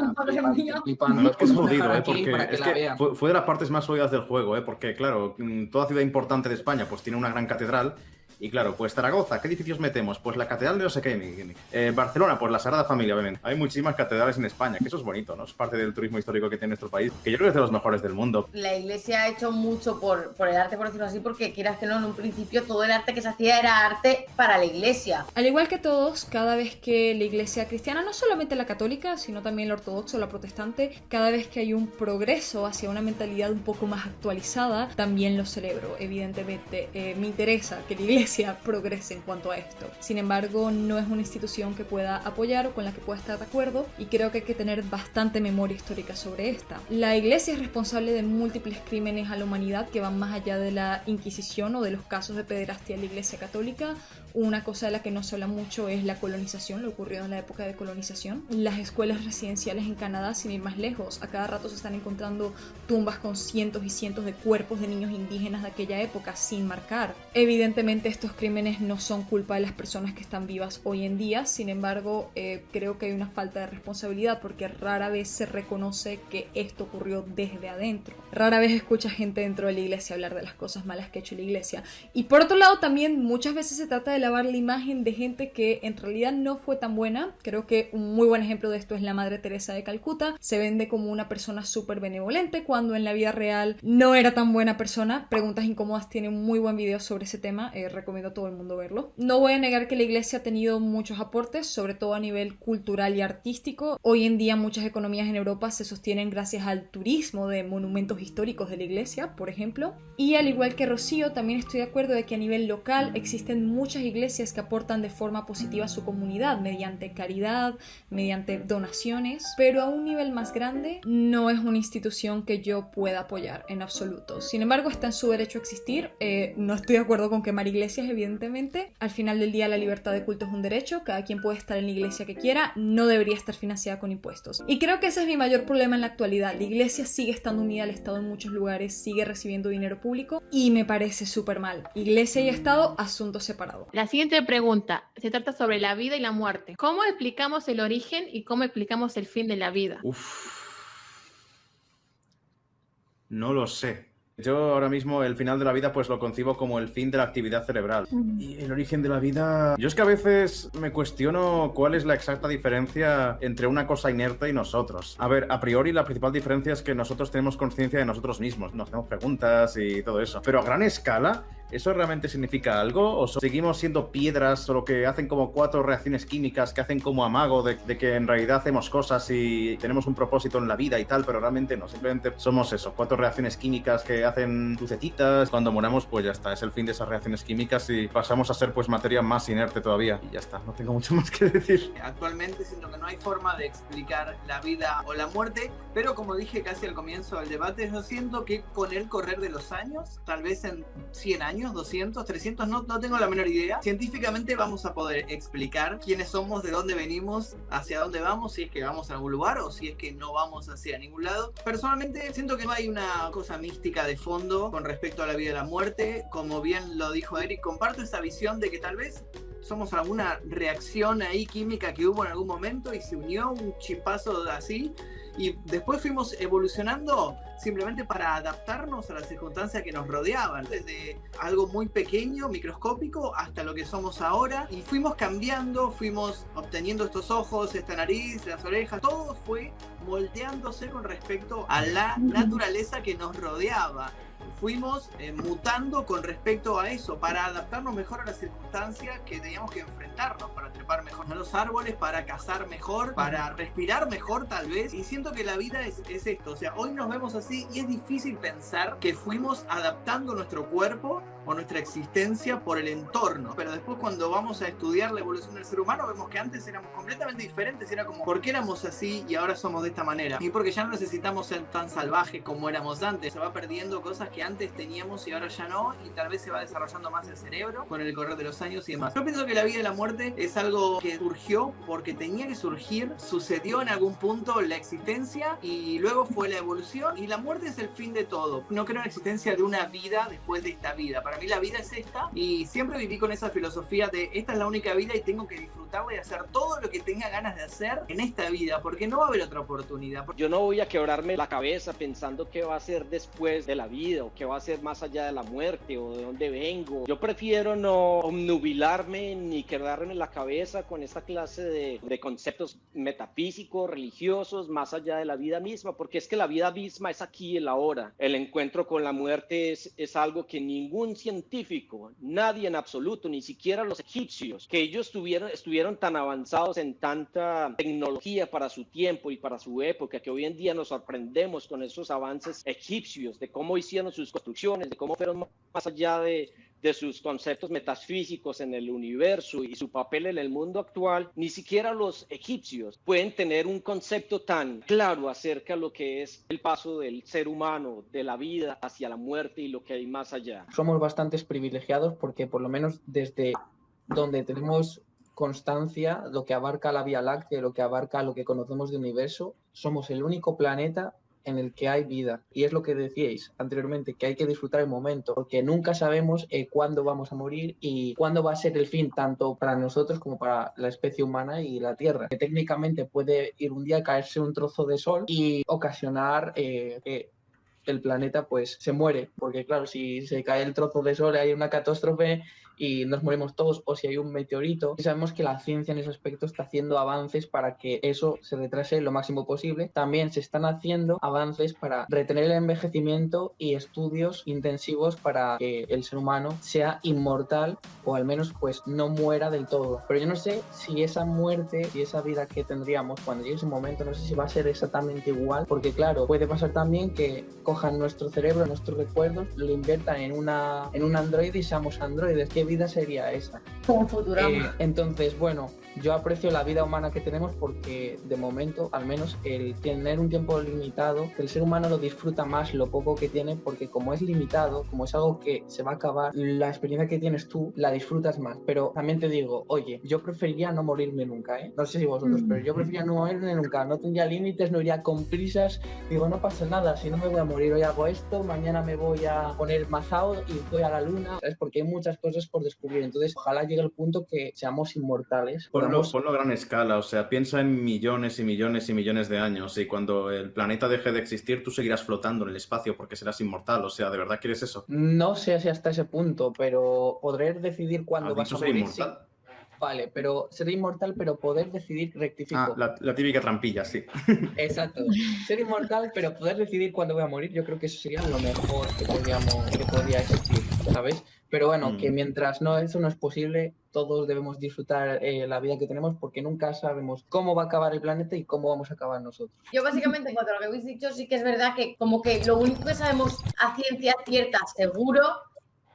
No, es que es jodido, ¿eh? Porque es que fue, fue, de las partes más oídas del juego, ¿eh? Porque, claro, toda ciudad importante de España pues tiene una gran catedral y claro, pues Zaragoza, ¿qué edificios metemos? Pues la Catedral de no sé qué. Eh, Barcelona, pues la Sagrada Familia, obviamente. Hay muchísimas catedrales en España, que eso es bonito, ¿no? Es parte del turismo histórico que tiene nuestro país, que yo creo que es de los mejores del mundo. La iglesia ha hecho mucho por, por el arte, por decirlo así, porque quieras que no, en un principio todo el arte que se hacía era arte para la iglesia. Al igual que todos, cada vez que la iglesia cristiana, no solamente la católica, sino también la ortodoxa o la protestante, cada vez que hay un progreso hacia una mentalidad un poco más actualizada, también lo celebro. Evidentemente, eh, me interesa que la iglesia progrese en cuanto a esto. Sin embargo, no es una institución que pueda apoyar o con la que pueda estar de acuerdo y creo que hay que tener bastante memoria histórica sobre esta. La Iglesia es responsable de múltiples crímenes a la humanidad que van más allá de la Inquisición o de los casos de pederastia en la Iglesia Católica. Una cosa de la que no se habla mucho es la colonización, lo ocurrido en la época de colonización. Las escuelas residenciales en Canadá, sin ir más lejos, a cada rato se están encontrando tumbas con cientos y cientos de cuerpos de niños indígenas de aquella época sin marcar. Evidentemente estos crímenes no son culpa de las personas que están vivas hoy en día, sin embargo eh, creo que hay una falta de responsabilidad porque rara vez se reconoce que esto ocurrió desde adentro. Rara vez escucha gente dentro de la iglesia hablar de las cosas malas que ha hecho la iglesia. Y por otro lado también muchas veces se trata de lavar la imagen de gente que en realidad no fue tan buena. Creo que un muy buen ejemplo de esto es la Madre Teresa de Calcuta. Se vende como una persona súper benevolente cuando en la vida real no era tan buena persona. Preguntas Incómodas tiene un muy buen video sobre ese tema. Eh, recomiendo a todo el mundo verlo. No voy a negar que la iglesia ha tenido muchos aportes, sobre todo a nivel cultural y artístico. Hoy en día muchas economías en Europa se sostienen gracias al turismo de monumentos históricos de la iglesia, por ejemplo. Y al igual que Rocío, también estoy de acuerdo de que a nivel local existen muchas iglesias que aportan de forma positiva a su comunidad mediante caridad, mediante donaciones, pero a un nivel más grande no es una institución que yo pueda apoyar en absoluto. Sin embargo, está en su derecho a existir. Eh, no estoy de acuerdo con quemar iglesias, evidentemente. Al final del día la libertad de culto es un derecho, cada quien puede estar en la iglesia que quiera, no debería estar financiada con impuestos. Y creo que ese es mi mayor problema en la actualidad. La iglesia sigue estando unida al Estado en muchos lugares, sigue recibiendo dinero público y me parece súper mal. Iglesia y Estado, asunto separado. Siguiente pregunta se trata sobre la vida y la muerte. ¿Cómo explicamos el origen y cómo explicamos el fin de la vida? Uf. No lo sé. Yo ahora mismo el final de la vida pues lo concibo como el fin de la actividad cerebral. Y el origen de la vida... Yo es que a veces me cuestiono cuál es la exacta diferencia entre una cosa inerte y nosotros. A ver, a priori la principal diferencia es que nosotros tenemos conciencia de nosotros mismos, nos hacemos preguntas y todo eso. Pero a gran escala, ¿Eso realmente significa algo? ¿O seguimos siendo piedras solo que hacen como cuatro reacciones químicas que hacen como amago de, de, que en realidad hacemos cosas y tenemos un propósito en la vida y tal, pero realmente no, simplemente somos eso, cuatro reacciones químicas que hacen lucecitas. Cuando moramos, pues ya está, es el fin de esas reacciones químicas y pasamos a ser pues materia más inerte todavía. Y ya está, no tengo mucho más que decir. Actualmente siento que no hay forma de explicar la vida o la muerte, pero como dije casi al comienzo del debate, yo siento que con el correr de los años, tal vez en 100 años, 200, 300, no, no tengo la menor idea. Científicamente vamos a poder explicar quiénes somos, de dónde venimos, hacia dónde vamos, si es que vamos a algún lugar o si es que no vamos hacia ningún lado. Personalmente siento que no hay una cosa mística de fondo con respecto a la vida y la muerte. Como bien lo dijo Eric, comparto esa visión de que tal vez somos alguna reacción ahí química que hubo en algún momento y se unió un chispazo así y después fuimos evolucionando simplemente para adaptarnos a las circunstancias que nos rodeaban, desde algo muy pequeño, microscópico, hasta lo que somos ahora, y fuimos cambiando, fuimos obteniendo estos ojos, esta nariz, las orejas, todo fue moldeándose con respecto a la naturaleza que nos rodeaba fuimos eh, mutando con respecto a eso, para adaptarnos mejor a las circunstancias que teníamos que enfrentarnos, para trepar mejor a los árboles, para cazar mejor, para respirar mejor tal vez. Y siento que la vida es, es esto, o sea, hoy nos vemos así y es difícil pensar que fuimos adaptando nuestro cuerpo o nuestra existencia por el entorno. Pero después cuando vamos a estudiar la evolución del ser humano vemos que antes éramos completamente diferentes. Era como, ¿por qué éramos así y ahora somos de esta manera? Y porque ya no necesitamos ser tan salvajes como éramos antes. Se va perdiendo cosas que antes teníamos y ahora ya no. Y tal vez se va desarrollando más el cerebro con el correr de los años y demás. Yo pienso que la vida y la muerte es algo que surgió porque tenía que surgir. Sucedió en algún punto la existencia y luego fue la evolución. Y la muerte es el fin de todo. No creo en la existencia de una vida después de esta vida para mí la vida es esta y siempre viví con esa filosofía de esta es la única vida y tengo que disfrutarla y hacer todo lo que tenga ganas de hacer en esta vida porque no va a haber otra oportunidad. Yo no voy a quebrarme la cabeza pensando qué va a ser después de la vida o qué va a ser más allá de la muerte o de dónde vengo. Yo prefiero no obnubilarme ni quedarme en la cabeza con esta clase de, de conceptos metafísicos, religiosos, más allá de la vida misma, porque es que la vida misma es aquí el ahora. El encuentro con la muerte es, es algo que ningún científico, nadie en absoluto, ni siquiera los egipcios, que ellos estuvieron, estuvieron tan avanzados en tanta tecnología para su tiempo y para su época, que hoy en día nos sorprendemos con esos avances egipcios, de cómo hicieron sus construcciones, de cómo fueron más allá de, de sus conceptos metafísicos en el universo y su papel en el mundo actual, ni siquiera los egipcios pueden tener un concepto tan claro acerca de lo que es el paso del ser humano, de la vida hacia la muerte y lo que hay más allá. Somos bastantes privilegiados porque por lo menos desde donde tenemos constancia, lo que abarca la Vía Láctea, lo que abarca lo que conocemos de universo, somos el único planeta en el que hay vida. Y es lo que decíais anteriormente, que hay que disfrutar el momento, porque nunca sabemos eh, cuándo vamos a morir y cuándo va a ser el fin, tanto para nosotros como para la especie humana y la Tierra. Que técnicamente puede ir un día caerse un trozo de sol y ocasionar eh, que el planeta pues se muere, porque claro, si se cae el trozo de sol hay una catástrofe y nos morimos todos o si hay un meteorito. Y sabemos que la ciencia en ese aspecto está haciendo avances para que eso se retrase lo máximo posible. También se están haciendo avances para retener el envejecimiento y estudios intensivos para que el ser humano sea inmortal o al menos pues no muera del todo. Pero yo no sé si esa muerte y esa vida que tendríamos cuando llegue ese momento, no sé si va a ser exactamente igual, porque claro, puede pasar también que cojan nuestro cerebro, nuestros recuerdos, lo inviertan en una en un androide y seamos androides. ¿Qué sería esa? Como Futurama. Eh, entonces, bueno, yo aprecio la vida humana que tenemos porque de momento, al menos, el tener un tiempo limitado, el ser humano lo disfruta más lo poco que tiene porque como es limitado, como es algo que se va a acabar, la experiencia que tienes tú la disfrutas más. Pero también te digo, oye, yo preferiría no morirme nunca, ¿eh? No sé si vosotros, pero yo preferiría no morirme nunca. No tendría límites, no iría con prisas. Digo, no pasa nada, si no me voy a morir, hoy hago esto, mañana me voy a poner mazao y voy a la luna, ¿sabes? Porque hay muchas cosas por descubrir. Entonces, ojalá llegue el punto que seamos inmortales. Ponlo, podamos- ponlo a gran escala, o sea, piensa en millones y millones y millones de años y cuando el planeta deje de existir tú seguirás flotando en el espacio porque serás inmortal, o sea, ¿de verdad quieres eso? No sé si hasta ese punto, pero podré decidir cuándo ¿Has vas a ser morir. inmortal? sí. Vale, pero ser inmortal, pero poder decidir rectifico. Ah, la, la típica trampilla, sí. Exacto. Ser inmortal, pero poder decidir cuándo voy a morir, yo creo que eso sería lo mejor que podríamos, que podría existir, ¿sabes? Pero bueno, Mm. que mientras no eso no es posible, todos debemos disfrutar eh, la vida que tenemos porque nunca sabemos cómo va a acabar el planeta y cómo vamos a acabar nosotros. Yo básicamente, en cuanto a lo que habéis dicho, sí que es verdad que como que lo único que sabemos a ciencia cierta, seguro,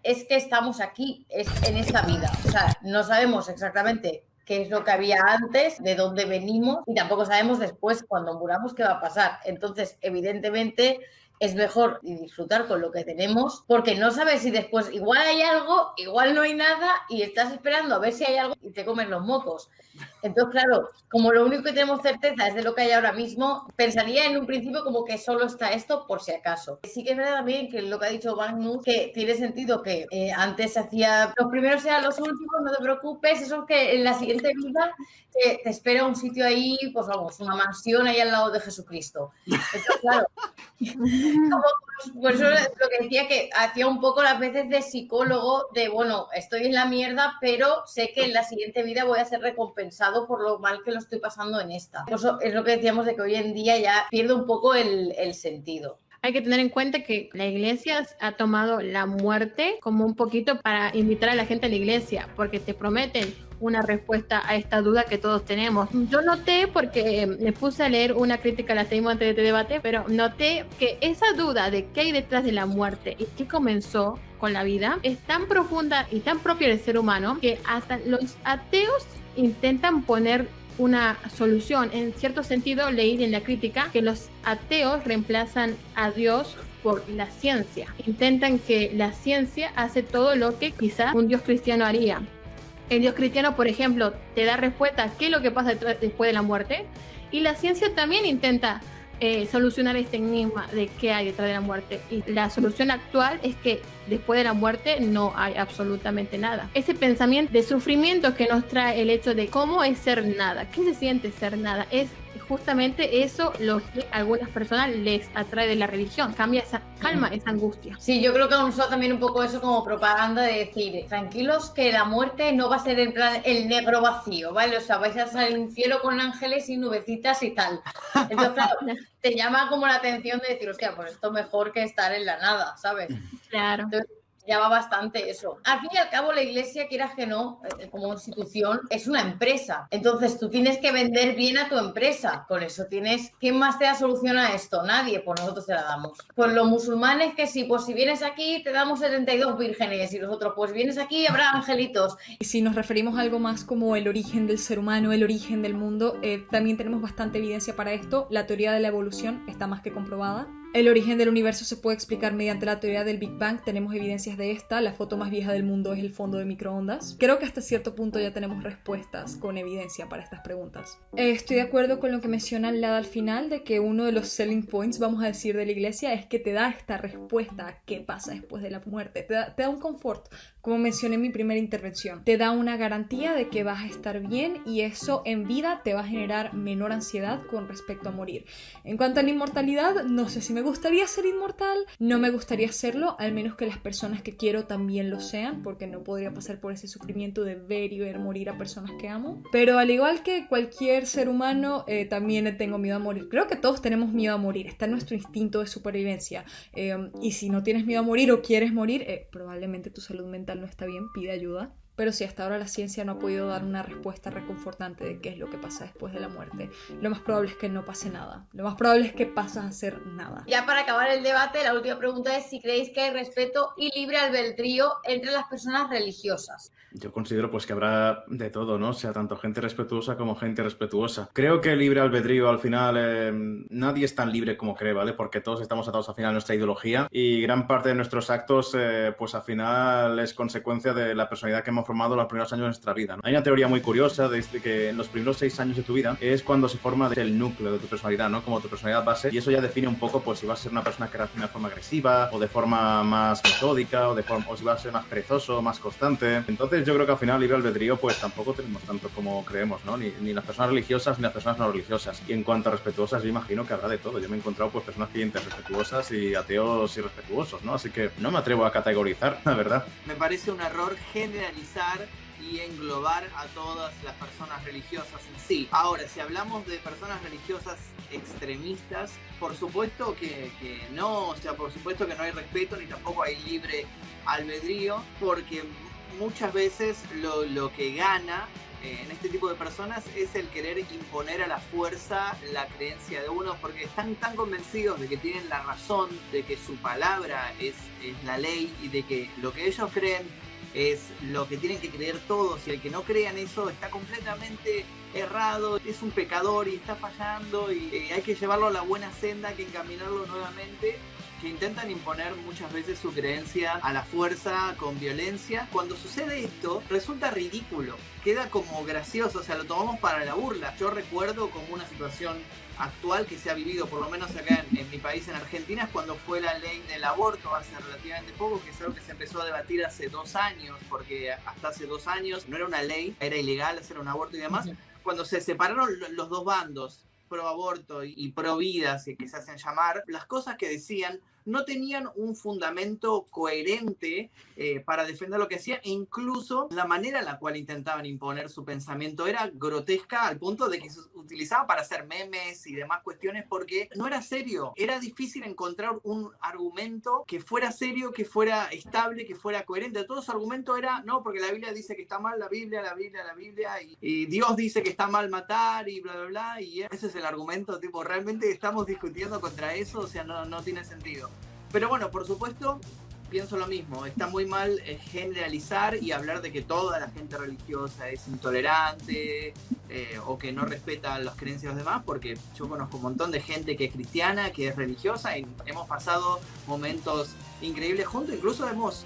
es que estamos aquí, es en esta vida. O sea, no sabemos exactamente qué es lo que había antes, de dónde venimos, y tampoco sabemos después, cuando muramos, qué va a pasar. Entonces, evidentemente, es mejor disfrutar con lo que tenemos, porque no sabes si después igual hay algo, igual no hay nada, y estás esperando a ver si hay algo y te comes los mocos. Entonces, claro, como lo único que tenemos certeza es de lo que hay ahora mismo, pensaría en un principio como que solo está esto por si acaso. Sí que es verdad también que lo que ha dicho Magnus, que tiene sentido que eh, antes se hacía, los primeros eran los últimos, no te preocupes, eso es que en la siguiente vida te, te espera un sitio ahí, pues vamos, una mansión ahí al lado de Jesucristo. Entonces, claro, como- por eso es lo que decía que hacía un poco las veces de psicólogo, de bueno, estoy en la mierda, pero sé que en la siguiente vida voy a ser recompensado por lo mal que lo estoy pasando en esta. Eso es lo que decíamos de que hoy en día ya pierde un poco el sentido. Hay que tener en cuenta que la iglesia ha tomado la muerte como un poquito para invitar a la gente a la iglesia, porque te prometen una respuesta a esta duda que todos tenemos. Yo noté, porque eh, me puse a leer una crítica al ateísmo antes de este debate, pero noté que esa duda de qué hay detrás de la muerte y qué comenzó con la vida es tan profunda y tan propia del ser humano que hasta los ateos intentan poner una solución. En cierto sentido, leí en la crítica que los ateos reemplazan a Dios por la ciencia. Intentan que la ciencia hace todo lo que quizá un Dios cristiano haría. El Dios cristiano, por ejemplo, te da respuesta a qué es lo que pasa después de la muerte. Y la ciencia también intenta eh, solucionar este enigma de qué hay detrás de la muerte. Y la solución actual es que después de la muerte no hay absolutamente nada. Ese pensamiento de sufrimiento que nos trae el hecho de cómo es ser nada, qué se siente ser nada, es justamente eso lo que a algunas personas les atrae de la religión. Cambia esa calma, esa angustia. Sí, yo creo que han usado también un poco eso como propaganda de decir, tranquilos que la muerte no va a ser en plan el negro vacío, ¿vale? O sea, vais a salir un cielo con ángeles y nubecitas y tal. Entonces, claro, te llama como la atención de decir, hostia, pues esto mejor que estar en la nada, ¿sabes? Claro. Entonces, llama bastante eso. Al fin y al cabo, la iglesia, quieras que no, eh, como institución, es una empresa. Entonces, tú tienes que vender bien a tu empresa. Con eso tienes. ¿Quién más te da solución a esto? Nadie, pues nosotros te la damos. Pues los musulmanes, que sí, pues si vienes aquí, te damos 72 vírgenes. Y nosotros, pues vienes aquí habrá angelitos. Y si nos referimos a algo más como el origen del ser humano, el origen del mundo, eh, también tenemos bastante evidencia para esto. La teoría de la evolución está más que comprobada. El origen del universo se puede explicar mediante la teoría del Big Bang, tenemos evidencias de esta, la foto más vieja del mundo es el fondo de microondas. Creo que hasta cierto punto ya tenemos respuestas con evidencia para estas preguntas. Eh, estoy de acuerdo con lo que menciona Lada al final, de que uno de los selling points, vamos a decir, de la iglesia es que te da esta respuesta a qué pasa después de la muerte, te da, te da un confort como mencioné en mi primera intervención. Te da una garantía de que vas a estar bien y eso en vida te va a generar menor ansiedad con respecto a morir. En cuanto a la inmortalidad, no sé si me gustaría ser inmortal, no me gustaría serlo, al menos que las personas que quiero también lo sean, porque no podría pasar por ese sufrimiento de ver y ver morir a personas que amo. Pero al igual que cualquier ser humano, eh, también tengo miedo a morir. Creo que todos tenemos miedo a morir, está en nuestro instinto de supervivencia. Eh, y si no tienes miedo a morir o quieres morir, eh, probablemente tu salud mental no está bien, pide ayuda. Pero si hasta ahora la ciencia no ha podido dar una respuesta reconfortante de qué es lo que pasa después de la muerte, lo más probable es que no pase nada. Lo más probable es que pasas a hacer nada. Ya para acabar el debate, la última pregunta es si creéis que hay respeto y libre albedrío entre las personas religiosas. Yo considero pues que habrá de todo, ¿no? O sea, tanto gente respetuosa como gente respetuosa. Creo que libre albedrío al final eh, nadie es tan libre como cree, ¿vale? Porque todos estamos atados al final a nuestra ideología y gran parte de nuestros actos eh, pues al final es consecuencia de la personalidad que hemos formado los primeros años de nuestra vida. ¿no? Hay una teoría muy curiosa de que en los primeros seis años de tu vida es cuando se forma el núcleo de tu personalidad, ¿no? Como tu personalidad base y eso ya define un poco pues si vas a ser una persona que reacciona de forma agresiva o de forma más metódica o, de forma, o si vas a ser más perezoso, más constante. Entonces yo creo que al final libre albedrío pues tampoco tenemos tanto como creemos, ¿no? Ni, ni, las personas religiosas ni las personas no religiosas. Y en cuanto a respetuosas, yo imagino que habrá de todo. Yo me he encontrado pues personas creyentes respetuosas y ateos irrespetuosos, ¿no? Así que no me atrevo a categorizar, la verdad. Me parece un error generalizar y englobar a todas las personas religiosas en sí. Ahora, si hablamos de personas religiosas extremistas, por supuesto que, que, no, o sea, por supuesto que no hay respeto ni tampoco hay libre albedrío, porque muchas veces lo, lo que gana eh, en este tipo de personas es el querer imponer a la fuerza la creencia de uno, porque están tan convencidos de que tienen la razón, de que su palabra es, es la ley y de que lo que ellos creen es lo que tienen que creer todos y el que no crean eso está completamente errado, es un pecador y está fallando y eh, hay que llevarlo a la buena senda, hay que encaminarlo nuevamente que intentan imponer muchas veces su creencia a la fuerza con violencia. Cuando sucede esto, resulta ridículo, queda como gracioso, o sea, lo tomamos para la burla. Yo recuerdo como una situación actual que se ha vivido, por lo menos acá en, en, mi país, en Argentina, es cuando fue la ley del aborto hace relativamente poco, que es algo que se empezó a debatir hace dos años, porque hasta hace dos años no era una ley, era ilegal hacer un aborto y demás. Cuando se separaron los dos bandos, pro aborto y pro vida, que se hacen llamar, las cosas que decían no tenían un fundamento coherente eh, para defender lo que hacían e incluso la manera en la cual intentaban imponer su pensamiento era grotesca al punto de que se utilizaba para hacer memes y demás cuestiones porque no era serio, era difícil encontrar un argumento que fuera serio, que fuera estable, que fuera coherente. Todo su argumento era, no, porque la Biblia dice que está mal, la Biblia, la Biblia, la Biblia, y, y Dios dice que está mal matar y bla, bla, bla, y ese es el argumento, tipo, realmente estamos discutiendo contra eso, o sea, no, no tiene sentido. Pero bueno, por supuesto, pienso lo mismo. Está muy mal eh, generalizar y hablar de que toda la gente religiosa es intolerante eh, o que no respeta las creencias de los demás, porque yo conozco un montón de gente que es cristiana, que es religiosa y hemos pasado momentos increíbles juntos. Incluso hemos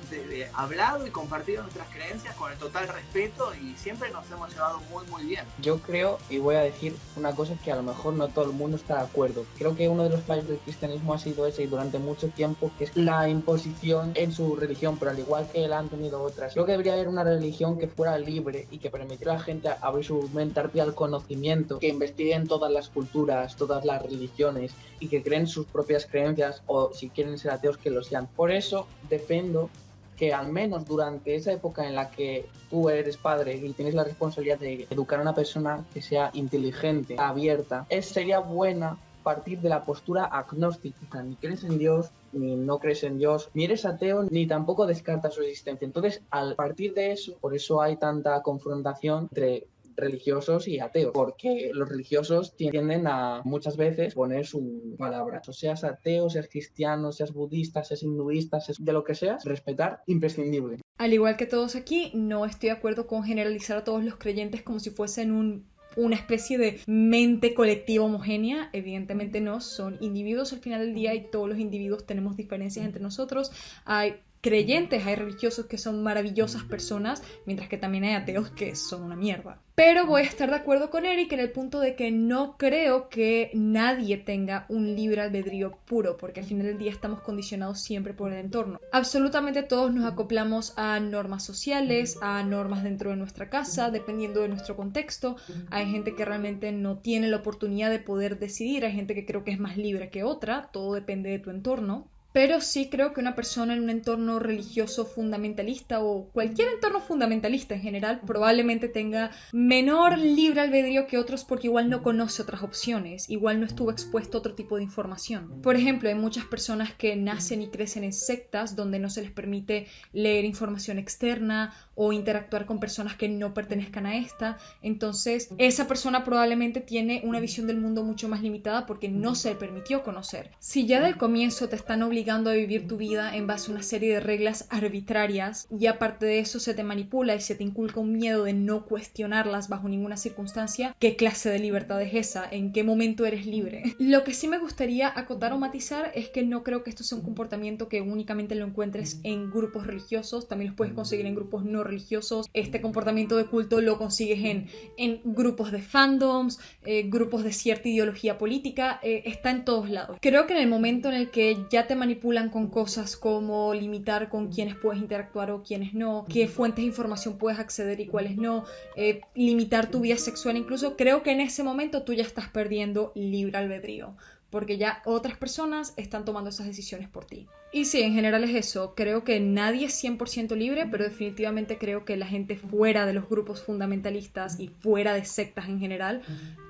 hablado y compartido nuestras creencias con el total respeto y siempre nos hemos llevado muy, muy bien. Yo creo, y voy a decir una cosa que a lo mejor no todo el mundo está de acuerdo. Creo que uno de los fallos del cristianismo ha sido ese y durante mucho tiempo, que es la imposición en su religión, pero al igual que él han tenido otras. Creo que debería haber una religión que fuera libre y que permitiera a la gente abrir su mente al conocimiento, que investiguen todas las culturas, todas las religiones y que creen sus propias creencias o si quieren ser ateos que lo sean. Por eso defendo que al menos durante esa época en la que tú eres padre y tienes la responsabilidad de educar a una persona que sea inteligente, abierta, es, sería buena partir de la postura agnóstica, ni crees en Dios, ni no crees en Dios, ni eres ateo, ni tampoco descartas su existencia. Entonces, al partir de eso, por eso hay tanta confrontación entre religiosos y ateos, porque los religiosos tienden a muchas veces poner su palabra, o seas ateo, seas cristiano, seas budista, seas hinduista, seas de lo que seas, respetar imprescindible. Al igual que todos aquí, no estoy de acuerdo con generalizar a todos los creyentes como si fuesen un una especie de mente colectiva homogénea, evidentemente no, son individuos. Al final del día y todos los individuos tenemos diferencias entre nosotros, hay creyentes, hay religiosos que son maravillosas personas, mientras que también hay ateos que son una mierda. Pero voy a estar de acuerdo con Eric en el punto de que no creo que nadie tenga un libre albedrío puro, porque al final del día estamos condicionados siempre por el entorno. Absolutamente todos nos acoplamos a normas sociales, a normas dentro de nuestra casa, dependiendo de nuestro contexto. Hay gente que realmente no tiene la oportunidad de poder decidir, hay gente que creo que es más libre que otra, todo depende de tu entorno. Pero sí creo que una persona en un entorno religioso fundamentalista o cualquier entorno fundamentalista en general probablemente tenga menor libre albedrío que otros porque igual no conoce otras opciones, igual no estuvo expuesto a otro tipo de información. Por ejemplo, hay muchas personas que nacen y crecen en sectas donde no se les permite leer información externa o interactuar con personas que no pertenezcan a esta. Entonces, esa persona probablemente tiene una visión del mundo mucho más limitada porque no se le permitió conocer. Si ya del comienzo te están obligando a vivir tu vida en base a una serie de reglas arbitrarias y aparte de eso se te manipula y se te inculca un miedo de no cuestionarlas bajo ninguna circunstancia, ¿qué clase de libertad es esa? ¿En qué momento eres libre? Lo que sí me gustaría acotar o matizar es que no creo que esto sea un comportamiento que únicamente lo encuentres en grupos religiosos, también los puedes conseguir en grupos no religiosos. Este comportamiento de culto lo consigues en, en grupos de fandoms, eh, grupos de cierta ideología política, eh, está en todos lados. Creo que en el momento en el que ya te manipulas manipulan con cosas como limitar con quiénes puedes interactuar o quiénes no, qué fuentes de información puedes acceder y cuáles no, eh, limitar tu vida sexual incluso, creo que en ese momento tú ya estás perdiendo libre albedrío porque ya otras personas están tomando esas decisiones por ti. Y sí, en general es eso. Creo que nadie es 100% libre, pero definitivamente creo que la gente fuera de los grupos fundamentalistas y fuera de sectas en general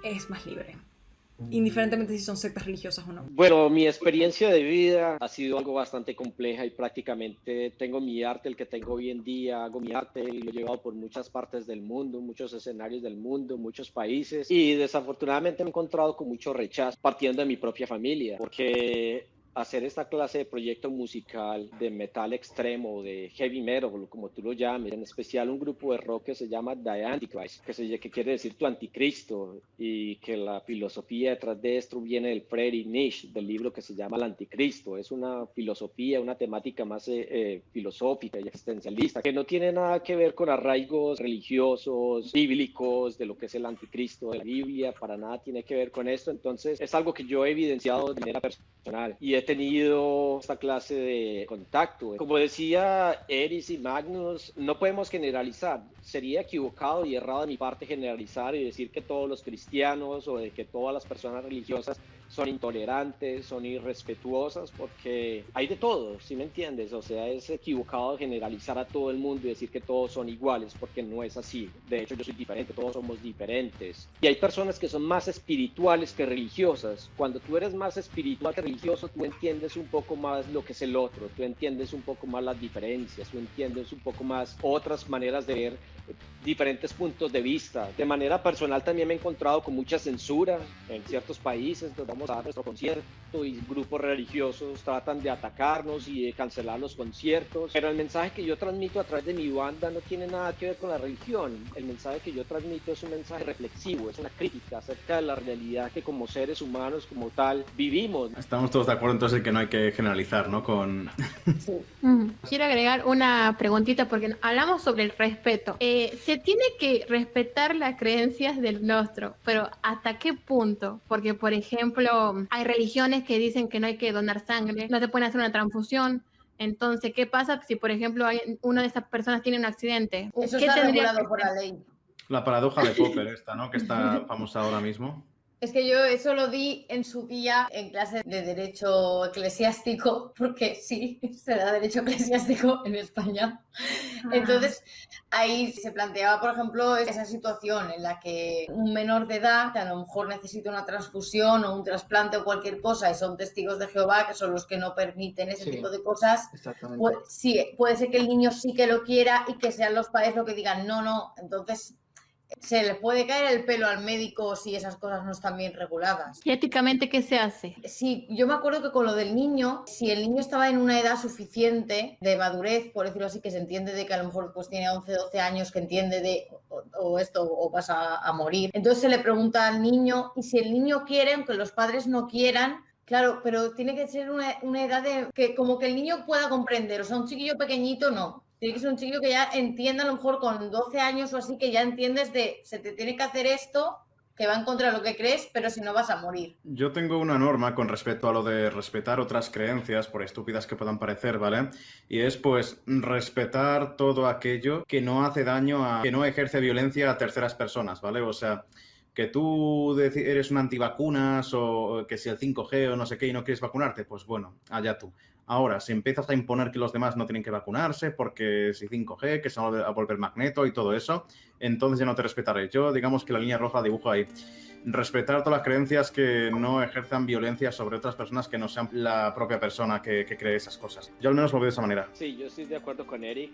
es más libre indiferentemente si son sectas religiosas o no. Bueno, mi experiencia de vida ha sido algo bastante compleja y prácticamente tengo mi arte, el que tengo hoy en día, hago mi arte y lo he llevado por muchas partes del mundo, muchos escenarios del mundo, muchos países y desafortunadamente me he encontrado con mucho rechazo partiendo de mi propia familia, porque hacer esta clase de proyecto musical de metal extremo, de heavy metal, como tú lo llames, en especial un grupo de rock que se llama The Antichrist, que, se, que quiere decir tu anticristo, y que la filosofía detrás de esto viene del Friedrich Nietzsche, del libro que se llama El Anticristo. Es una filosofía, una temática más eh, eh, filosófica y existencialista, que no tiene nada que ver con arraigos religiosos, bíblicos, de lo que es el anticristo de la Biblia, para nada tiene que ver con esto. Entonces, es algo que yo he evidenciado de manera personal. Y tenido esta clase de contacto. Como decía Eris y Magnus, no podemos generalizar. Sería equivocado y errado de mi parte generalizar y decir que todos los cristianos o de que todas las personas religiosas son intolerantes, son irrespetuosas, porque hay de todo, ¿sí me entiendes? O sea, es equivocado generalizar a todo el mundo y decir que todos son iguales, porque no es así. De hecho, yo soy diferente, todos somos diferentes. Y hay personas que son más espirituales que religiosas. Cuando tú eres más espiritual que religioso, tú entiendes un poco más lo que es el otro, tú entiendes un poco más las diferencias, tú entiendes un poco más otras maneras de ver diferentes puntos de vista. De manera personal también me he encontrado con mucha censura en ciertos países donde vamos a dar nuestro concierto y grupos religiosos tratan de atacarnos y de cancelar los conciertos. Pero el mensaje que yo transmito a través de mi banda no tiene nada que ver con la religión. El mensaje que yo transmito es un mensaje reflexivo, es una crítica acerca de la realidad que como seres humanos, como tal, vivimos. Estamos todos de acuerdo entonces en que no hay que generalizar, ¿no? Con... Quiero agregar una preguntita porque hablamos sobre el respeto. Eh, se tiene que respetar las creencias del nuestro, pero ¿hasta qué punto? Porque, por ejemplo, hay religiones que dicen que no hay que donar sangre, no te pueden hacer una transfusión. Entonces, ¿qué pasa si, por ejemplo, hay, una de esas personas tiene un accidente? Eso ¿Qué está regulado por la ley. La paradoja de Popper esta, ¿no? Que está famosa ahora mismo. Es que yo eso lo di en su día en clase de Derecho Eclesiástico, porque sí, se da Derecho Eclesiástico en España. Ah. Entonces, ahí se planteaba, por ejemplo, esa situación en la que un menor de edad, que a lo mejor necesita una transfusión o un trasplante o cualquier cosa, y son testigos de Jehová, que son los que no permiten ese Sí, tipo de cosas, Exactamente. pues, sí, puede ser que el niño sí que lo quiera y que sean los padres los que digan no, no. Entonces, se le puede caer el pelo al médico si esas cosas no están bien reguladas. ¿Y éticamente qué se hace? Sí, yo me acuerdo que con lo del niño, si el niño estaba en una edad suficiente de madurez, por decirlo así, que se entiende de que a lo mejor pues tiene 11, 12 años, que entiende de o, o esto o vas a, a morir, entonces se le pregunta al niño y si el niño quiere, aunque los padres no quieran, Claro, pero tiene que ser una, una edad de que como que el niño pueda comprender, o sea, un chiquillo pequeñito no. Tiene que ser un chiquillo que ya entienda, a lo mejor con 12 años o así, que ya entiendes de se te tiene que hacer esto, que va en contra de lo que crees, pero si no vas a morir. Yo tengo una norma con respecto a lo de respetar otras creencias, por estúpidas que puedan parecer, ¿vale? Y es pues respetar todo aquello que no hace daño a, que no ejerce violencia a terceras personas, ¿vale? O sea, que tú eres un antivacunas o que si el 5G o no sé qué y no quieres vacunarte, pues bueno, allá tú. Ahora, si empiezas a imponer que los demás no tienen que vacunarse porque si 5G, que se va a volver magneto y todo eso, entonces ya no te respetaré. Yo, digamos que la línea roja dibujo ahí. Respetar todas las creencias que no ejerzan violencia sobre otras personas que no sean la propia persona que, que cree esas cosas. Yo al menos lo veo de esa manera. Sí, yo estoy de acuerdo con Eric.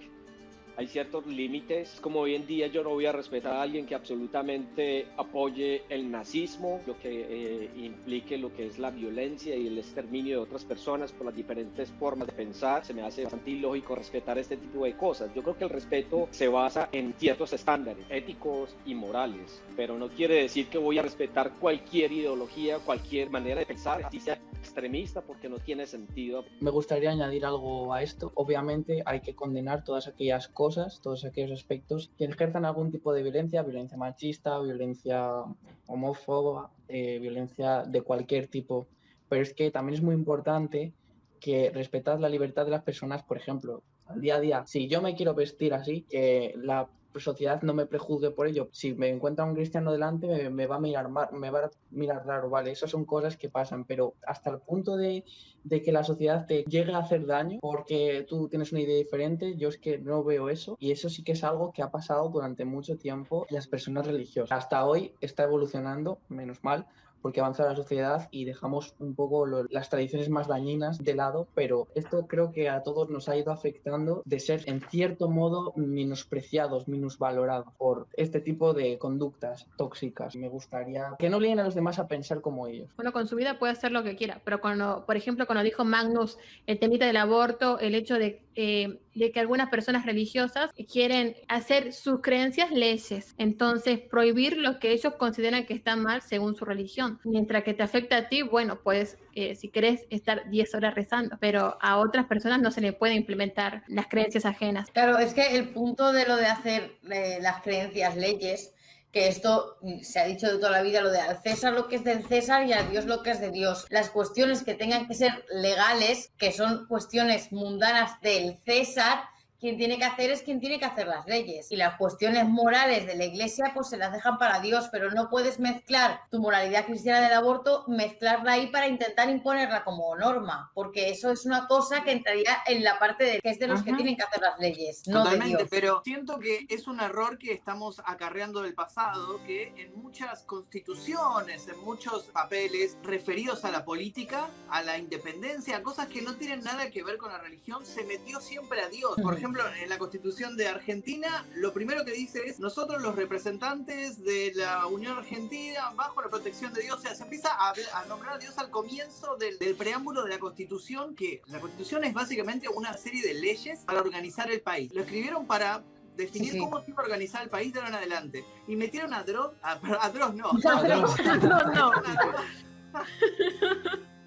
Hay ciertos límites, como hoy en día yo no voy a respetar a alguien que absolutamente apoye el nazismo, lo que eh, implique lo que es la violencia y el exterminio de otras personas por las diferentes formas de pensar. Se me hace bastante ilógico respetar este tipo de cosas. Yo creo que el respeto se basa en ciertos estándares éticos y morales, pero no quiere decir que voy a respetar cualquier ideología, cualquier manera de pensar, así sea extremista, porque no tiene sentido. Me gustaría añadir algo a esto. Obviamente hay que condenar todas aquellas cosas, todos aquellos aspectos que ejerzan algún tipo de violencia, violencia machista, violencia homófoba, eh, violencia de cualquier tipo. Pero es que también es muy importante que respetar la libertad de las personas, por ejemplo, al día a día. Si yo me quiero vestir así, que la sociedad no me prejuzgue por ello. Si me encuentra un cristiano delante, me, va a mirar me va a mirar raro, ¿vale? Esas son cosas que pasan, pero hasta el punto de, de que la sociedad te llegue a hacer daño porque tú tienes una idea diferente, yo es que no veo eso. Y eso sí que es algo que ha pasado durante mucho tiempo en las personas religiosas. Hasta hoy está evolucionando, menos mal, porque avanza la sociedad y dejamos un poco las tradiciones más dañinas de lado, pero esto creo que a todos nos ha ido afectando de ser en cierto modo menospreciados, minusvalorados por este tipo de conductas tóxicas. Me gustaría que no obliguen a los demás a pensar como ellos. Uno con su vida puede hacer lo que quiera, pero cuando, por ejemplo, cuando dijo Magnus el temita del aborto, el hecho de, eh, de que algunas personas religiosas quieren hacer sus creencias leyes, entonces prohibir lo que ellos consideran que está mal según su religión. Mientras que te afecta a ti, bueno, pues eh, si querés estar 10 horas rezando, pero a otras personas no se le puede implementar las creencias ajenas. Claro, es que el punto de lo de hacer eh, las creencias leyes, que esto mm, se ha dicho de toda la vida, lo de al César lo que es del César y a Dios lo que es de Dios. Las cuestiones que tengan que ser legales, que son cuestiones mundanas del César, quien tiene que hacer es quien tiene que hacer las leyes. Y las cuestiones morales de la iglesia, pues se las dejan para Dios, pero no puedes mezclar tu moralidad cristiana del aborto, mezclarla ahí para intentar imponerla como norma, porque eso es una cosa que entraría en la parte de que es de los que Ajá. tienen que hacer las leyes, no de Totalmente, Dios. pero siento que es un error que estamos acarreando del pasado, que en muchas constituciones, en muchos papeles referidos a la política, a la independencia, a cosas que no tienen nada que ver con la religión, se metió siempre a Dios. Por Ujú. Ejemplo, en la constitución de Argentina, lo primero que dice es, nosotros los representantes de la Unión Argentina, bajo la protección de Dios, o sea, se empieza a, a nombrar a Dios al comienzo del, del preámbulo de la constitución, que la constitución es básicamente una serie de leyes para organizar el país. Lo escribieron para definir Sí, sí. cómo se iba a organizar el país de ahora en adelante. Y metieron a Dross, a, a Dross no. No, no.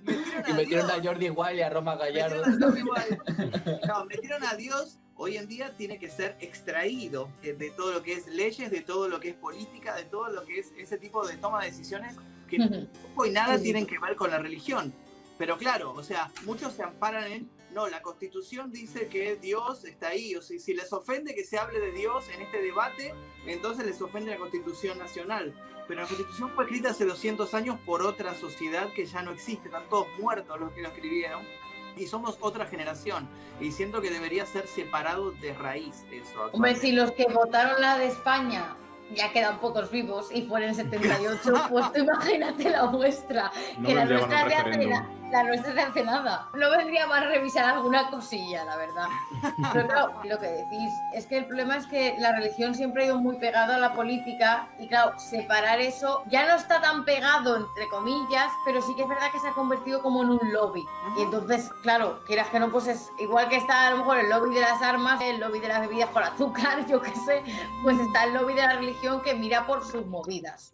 Metieron Y a metieron a Jordi Wild y a Roma Gallardo. Metieron a Jordi. No, metieron a Dios. Hoy en día tiene que ser extraído de, de todo lo que es leyes, de todo lo que es política, de todo lo que es ese tipo de toma de decisiones que Ujú. poco y nada tienen que ver con la religión. Pero claro, o sea, muchos se amparan en, no, la constitución dice que Dios está ahí. O sea, si les ofende que se hable de Dios en este debate, entonces les ofende la constitución nacional. Pero la constitución fue escrita hace 200 años por otra sociedad que ya no existe. Están todos muertos los que lo escribieron. Y somos otra generación. Y siento que debería ser separado de raíz eso. Hombre, si los que votaron la de España ya quedan pocos vivos y fueron 78, pues tú imagínate la vuestra. No que la nuestra, de hace, la nuestra hace nada. No vendría mal revisar alguna cosilla, la verdad. Pero claro, lo que decís es que el problema es que la religión siempre ha ido muy pegada a la política y claro, separar eso ya no está tan pegado, entre comillas, pero sí que es verdad que se ha convertido como en un lobby. Y entonces, claro, quieras que no, pues es igual que está a lo mejor el lobby de las armas, el lobby de las bebidas con azúcar, yo qué sé, pues está el lobby de la religión que mira por sus movidas.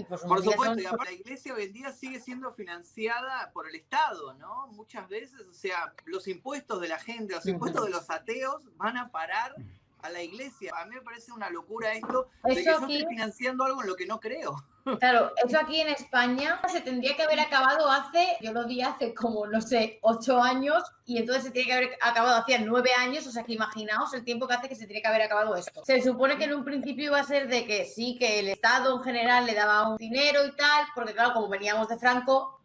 Y por, por supuesto, y aparte, la iglesia hoy en día sigue siendo financiada por el Estado, ¿no? Muchas veces, o sea, los impuestos de la gente, los impuestos de los ateos van a parar a la iglesia. A mí me parece una locura esto de que yo estoy financiando algo en lo que no creo. Claro, eso aquí en España se tendría que haber acabado hace, yo lo di hace como, no sé, ocho años y entonces se tiene que haber acabado hace nueve años, o sea que imaginaos el tiempo que hace que se tiene que haber acabado esto. Se supone que en un principio iba a ser de que sí, que el Estado en general le daba un dinero y tal, porque claro, como veníamos de Franco,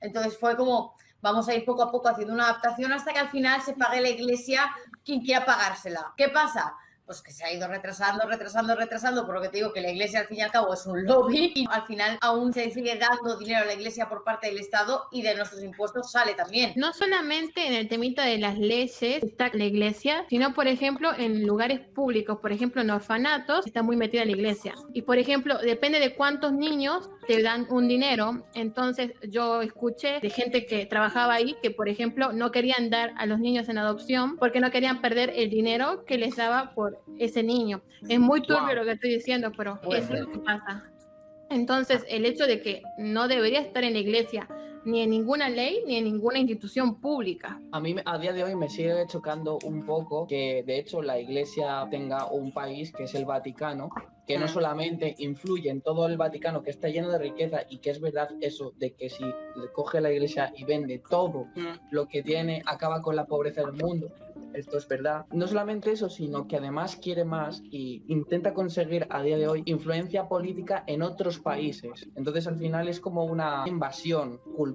entonces fue como, vamos a ir poco a poco haciendo una adaptación hasta que al final se pague la iglesia quien quiera pagársela. ¿Qué pasa? Pues que se ha ido retrasando, retrasando, retrasando, por lo que te digo que la iglesia al fin y al cabo es un lobby y al final aún se sigue dando dinero a la iglesia por parte del Estado y de nuestros impuestos sale también. No solamente en el temita de las leyes está la iglesia, sino por ejemplo en lugares públicos, por ejemplo en orfanatos, está muy metida la iglesia. Y por ejemplo, depende de cuántos niños te dan un dinero. Entonces yo escuché de gente que trabajaba ahí que por ejemplo no querían dar a los niños en adopción porque no querían perder el dinero que les daba por ese niño. Es muy turbio lo que estoy diciendo, pero eso es lo que pasa. Entonces, el hecho de que no debería estar en la iglesia ni en ninguna ley ni en ninguna institución pública. A mí a día de hoy me sigue chocando un poco que de hecho la iglesia tenga un país que es el Vaticano que no solamente influye en todo el Vaticano, que está lleno de riqueza y que es verdad eso de que si coge la iglesia y vende todo lo que tiene, acaba con la pobreza del mundo. Esto es verdad. No solamente eso, sino que además quiere más y intenta conseguir a día de hoy influencia política en otros países. Entonces al final es como una invasión cultural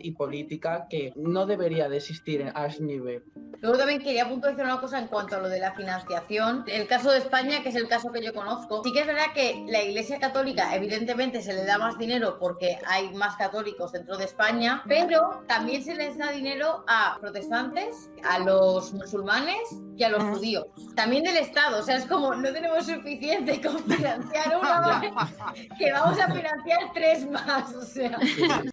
y política que no debería de existir a ese nivel. Luego también quería puntualizar una cosa en cuanto a lo de la financiación. El caso de España, que es el caso que yo conozco, sí que es verdad que la Iglesia Católica evidentemente se le da más dinero porque hay más católicos dentro de España, pero también se les da dinero a protestantes, a los musulmanes y a los judíos. También del Estado, o sea, es como no tenemos suficiente con financiar una que vamos a financiar tres más, o sea.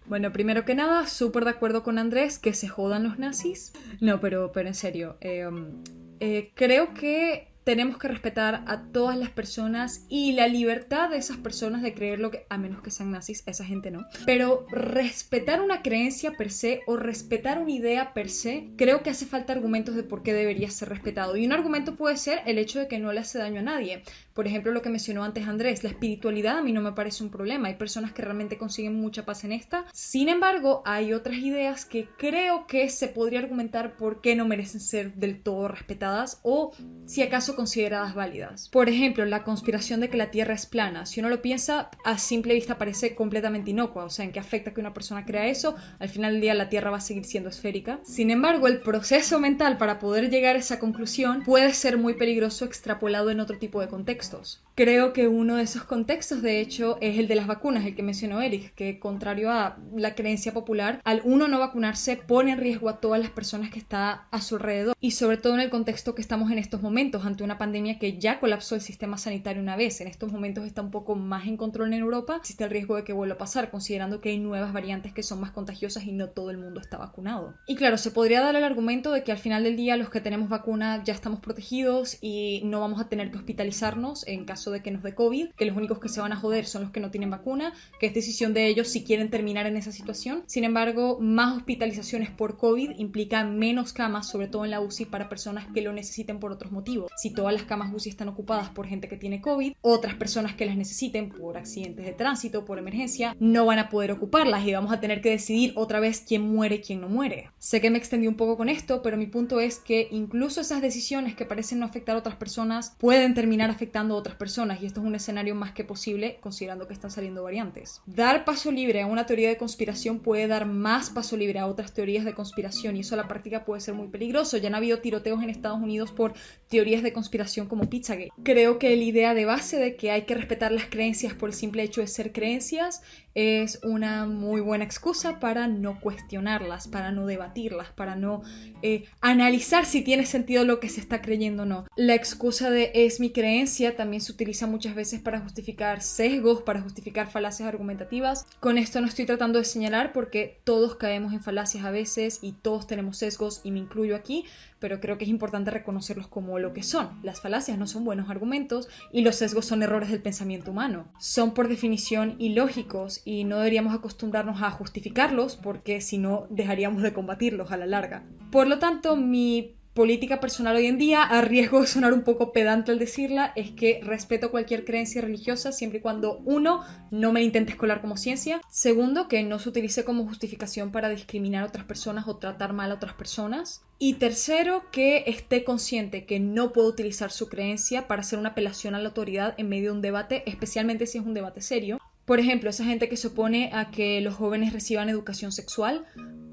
Bueno, primero que nada, súper de acuerdo con Andrés que se jodan los nazis. No, pero, pero en serio, eh, um, eh, creo que tenemos que respetar a todas las personas y la libertad de esas personas de creer lo que, a menos que sean nazis, esa gente no. Pero respetar una creencia per se o respetar una idea per se, creo que hace falta argumentos de por qué debería ser respetado. Y un argumento puede ser el hecho de que no le hace daño a nadie. Por ejemplo, lo que mencionó antes Andrés, la espiritualidad a mí no me parece un problema. Hay personas que realmente consiguen mucha paz en esta. Sin embargo, hay otras ideas que creo que se podría argumentar por qué no merecen ser del todo respetadas o si acaso consideradas válidas. Por ejemplo, la conspiración de que la Tierra es plana. Si uno lo piensa, a simple vista parece completamente inocua, o sea, en qué afecta que una persona crea eso, al final del día la Tierra va a seguir siendo esférica. Sin embargo, el proceso mental para poder llegar a esa conclusión puede ser muy peligroso extrapolado en otro tipo de contextos. Creo que uno de esos contextos, de hecho, es el de las vacunas, el que mencionó Eric, que contrario a la creencia popular, al uno no vacunarse pone en riesgo a todas las personas que está a su alrededor y sobre todo en el contexto que estamos en estos momentos ante una pandemia que ya colapsó el sistema sanitario una vez. En estos momentos está un poco más en control en Europa. Existe el riesgo de que vuelva a pasar, considerando que hay nuevas variantes que son más contagiosas y no todo el mundo está vacunado. Y claro, se podría dar el argumento de que al final del día los que tenemos vacuna ya estamos protegidos y no vamos a tener que hospitalizarnos en caso de que nos dé COVID, que los únicos que se van a joder son los que no tienen vacuna, que es decisión de ellos si quieren terminar en esa situación. Sin embargo, más hospitalizaciones por COVID implican menos camas, sobre todo en la UCI, para personas que lo necesiten por otros motivos. Si todas las camas UCI están ocupadas por gente que tiene COVID, otras personas que las necesiten por accidentes de tránsito, por emergencia, no van a poder ocuparlas y vamos a tener que decidir otra vez quién muere y quién no muere. Sé que me extendí un poco con esto, pero mi punto es que incluso esas decisiones que parecen no afectar a otras personas pueden terminar afectando otras personas y esto es un escenario más que posible considerando que están saliendo variantes. Dar paso libre a una teoría de conspiración puede dar más paso libre a otras teorías de conspiración y eso a la práctica puede ser muy peligroso. Ya han habido tiroteos en Estados Unidos por teorías de conspiración como Pizzagate. Creo que la idea de base de que hay que respetar las creencias por el simple hecho de ser creencias es una muy buena excusa para no cuestionarlas, para no debatirlas, para no eh, analizar si tiene sentido lo que se está creyendo o no. La excusa de es mi creencia también se utiliza muchas veces para justificar sesgos, para justificar falacias argumentativas. Con esto no estoy tratando de señalar porque todos caemos en falacias a veces y todos tenemos sesgos y me incluyo aquí, pero creo que es importante reconocerlos como lo que son. Las falacias no son buenos argumentos y los sesgos son errores del pensamiento humano. Son por definición ilógicos y no deberíamos acostumbrarnos a justificarlos porque si no dejaríamos de combatirlos a la larga. Por lo tanto, mi política personal hoy en día, a riesgo de sonar un poco pedante al decirla, es que respeto cualquier creencia religiosa siempre y cuando, uno, no me intentes colar como ciencia, segundo, que no se utilice como justificación para discriminar a otras personas o tratar mal a otras personas, y tercero, que esté consciente que no puedo utilizar su creencia para hacer una apelación a la autoridad en medio de un debate, especialmente si es un debate serio. Por ejemplo, esa gente que se opone a que los jóvenes reciban educación sexual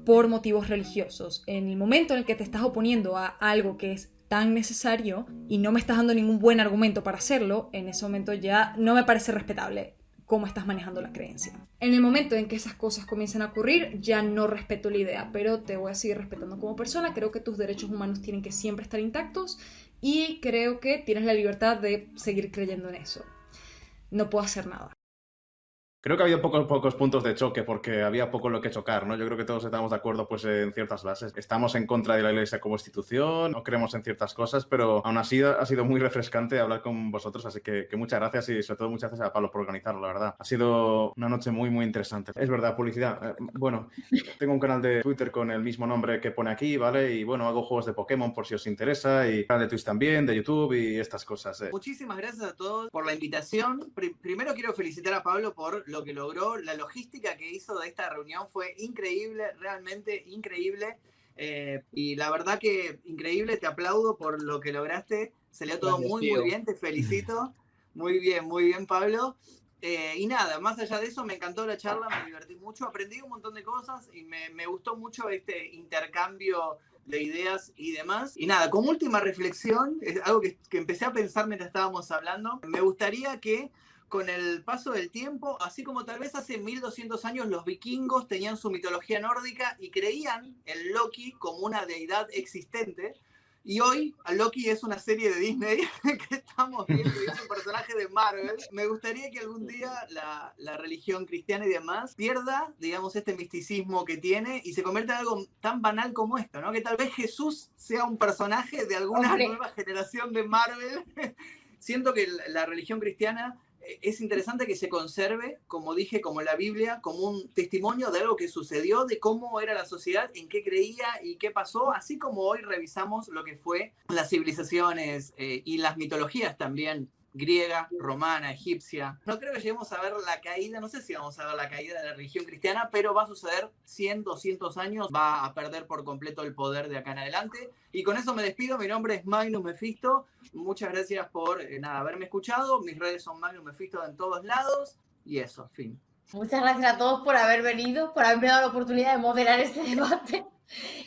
por motivos religiosos. En el momento en el que te estás oponiendo a algo que es tan necesario y no me estás dando ningún buen argumento para hacerlo, en ese momento ya no me parece respetable cómo estás manejando la creencia. En el momento en que esas cosas comienzan a ocurrir, ya no respeto la idea, pero te voy a seguir respetando como persona. Creo que tus derechos humanos tienen que siempre estar intactos y creo que tienes la libertad de seguir creyendo en eso. No puedo hacer nada. Creo que ha habido pocos, pocos puntos de choque porque había poco en lo que chocar, ¿no? Yo creo que todos estamos de acuerdo pues, en ciertas bases. Estamos en contra de la Iglesia como institución, no creemos en ciertas cosas, pero aún así ha sido muy refrescante hablar con vosotros, así que, muchas gracias y sobre todo muchas gracias a Pablo por organizarlo, la verdad. Ha sido una noche muy, muy interesante. Es verdad, publicidad. Eh, bueno, tengo un canal de Twitter con el mismo nombre que pone aquí, ¿vale? Y bueno, hago juegos de Pokémon por si os interesa y canal de Twitch también, de YouTube y estas cosas. Eh. Muchísimas gracias a todos por la invitación. primero quiero felicitar a Pablo por lo que logró. La logística que hizo de esta reunión fue increíble, realmente increíble. Eh, y la verdad que increíble, te aplaudo por lo que lograste. Salió todo muy, muy bien, te felicito. Muy bien, muy bien, Pablo. Eh, y nada, más allá de eso, me encantó la charla, me divertí mucho, aprendí un montón de cosas y me, me gustó mucho este intercambio de ideas y demás. Y nada, como última reflexión, es algo que, que empecé a pensar mientras estábamos hablando, me gustaría que con el paso del tiempo, así como tal vez hace 1200 años los vikingos tenían su mitología nórdica y creían en Loki como una deidad existente. Y hoy Loki es una serie de Disney que estamos viendo y es un personaje de Marvel. Me gustaría que algún día la, la, religión cristiana y demás pierda, digamos, este misticismo que tiene y se convierta en algo tan banal como esto, ¿no? Que tal vez Jesús sea un personaje de alguna nueva generación de Marvel. Siento que la religión cristiana es interesante que se conserve, como dije, como la Biblia, como un testimonio de algo que sucedió, de cómo era la sociedad, en qué creía y qué pasó, así como hoy revisamos lo que fue las civilizaciones eh, y las mitologías también griega, romana, egipcia. No creo que lleguemos a ver la caída, no sé si vamos a ver la caída de la religión cristiana, pero va a suceder 100, 200 años, va a perder por completo el poder de acá en adelante. Y con eso me despido, mi nombre es Magnus Mephisto, muchas gracias por eh, nada, haberme escuchado, mis redes son Magnus Mephisto en todos lados, y eso, fin. Muchas gracias a todos por haber venido, por haberme dado la oportunidad de moderar este debate.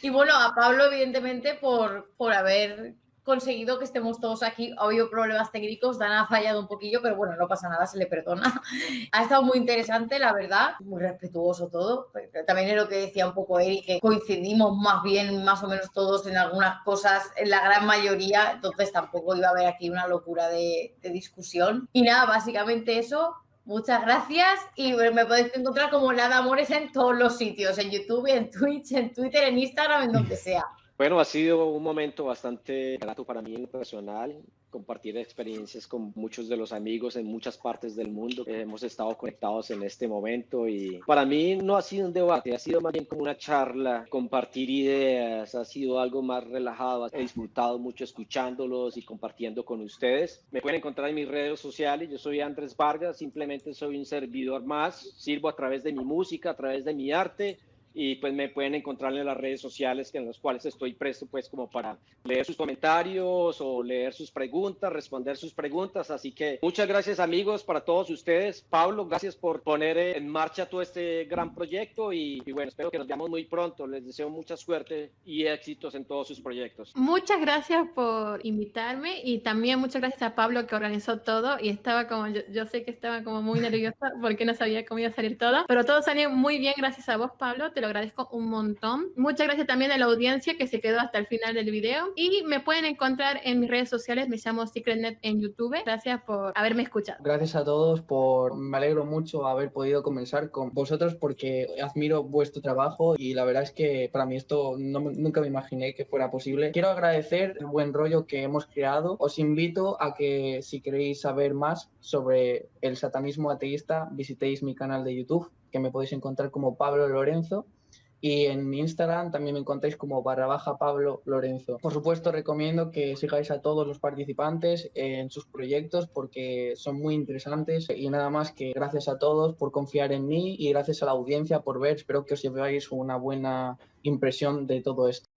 Y bueno, a Pablo, evidentemente, por, por haber conseguido que estemos todos aquí. Ha habido problemas técnicos, Dan ha fallado un poquillo, pero bueno, no pasa nada, se le perdona. Ha estado muy interesante, la verdad, muy respetuoso todo. También es lo que decía un poco Eric, que coincidimos más bien, más o menos todos en algunas cosas, en la gran mayoría, entonces tampoco iba a haber aquí una locura de, de discusión. Y nada, básicamente eso. Muchas gracias y me podéis encontrar como Nada Amores en todos los sitios, en YouTube, en Twitch, en Twitter, en Instagram, en donde sea. Bueno, ha sido un momento bastante grato para mí en personal, compartir experiencias con muchos de los amigos en muchas partes del mundo. Hemos estado conectados en este momento y para mí no ha sido un debate, ha sido más bien como una charla, compartir ideas, ha sido algo más relajado. He disfrutado mucho escuchándolos y compartiendo con ustedes. Me pueden encontrar en mis redes sociales. Yo soy Andrés Vargas, simplemente soy un servidor más. Sirvo a través de mi música, a través de mi arte y pues me pueden encontrar en las redes sociales en las cuales estoy presto pues como para leer sus comentarios o leer sus preguntas, responder sus preguntas. Así que muchas gracias amigos para todos ustedes. Pablo, gracias por poner en marcha todo este gran proyecto y, bueno, espero que nos veamos muy pronto. Les deseo mucha suerte y éxitos en todos sus proyectos. Muchas gracias por invitarme y también muchas gracias a Pablo que organizó todo y estaba como, yo, yo sé que estaba como muy nerviosa porque no sabía cómo iba a salir todo, pero todo salió muy bien gracias a vos Pablo, te lo agradezco un montón. Muchas gracias también a la audiencia que se quedó hasta el final del video. Y me pueden encontrar en mis redes sociales, me llamo SecretNet en YouTube. Gracias por haberme escuchado. Gracias a todos por, me alegro mucho haber podido comenzar con vosotros porque admiro vuestro trabajo y la verdad es que para mí esto no, nunca me imaginé que fuera posible. Quiero agradecer el buen rollo que hemos creado. Os invito a que si queréis saber más sobre el satanismo ateísta, visitéis mi canal de YouTube que me podéis encontrar como Pablo Lorenzo. Y en Instagram también me encontráis como barra baja Pablo Lorenzo. Por supuesto, recomiendo que sigáis a todos los participantes en sus proyectos porque son muy interesantes. Y nada más que gracias a todos por confiar en mí y gracias a la audiencia por ver. Espero que os llevéis una buena impresión de todo esto.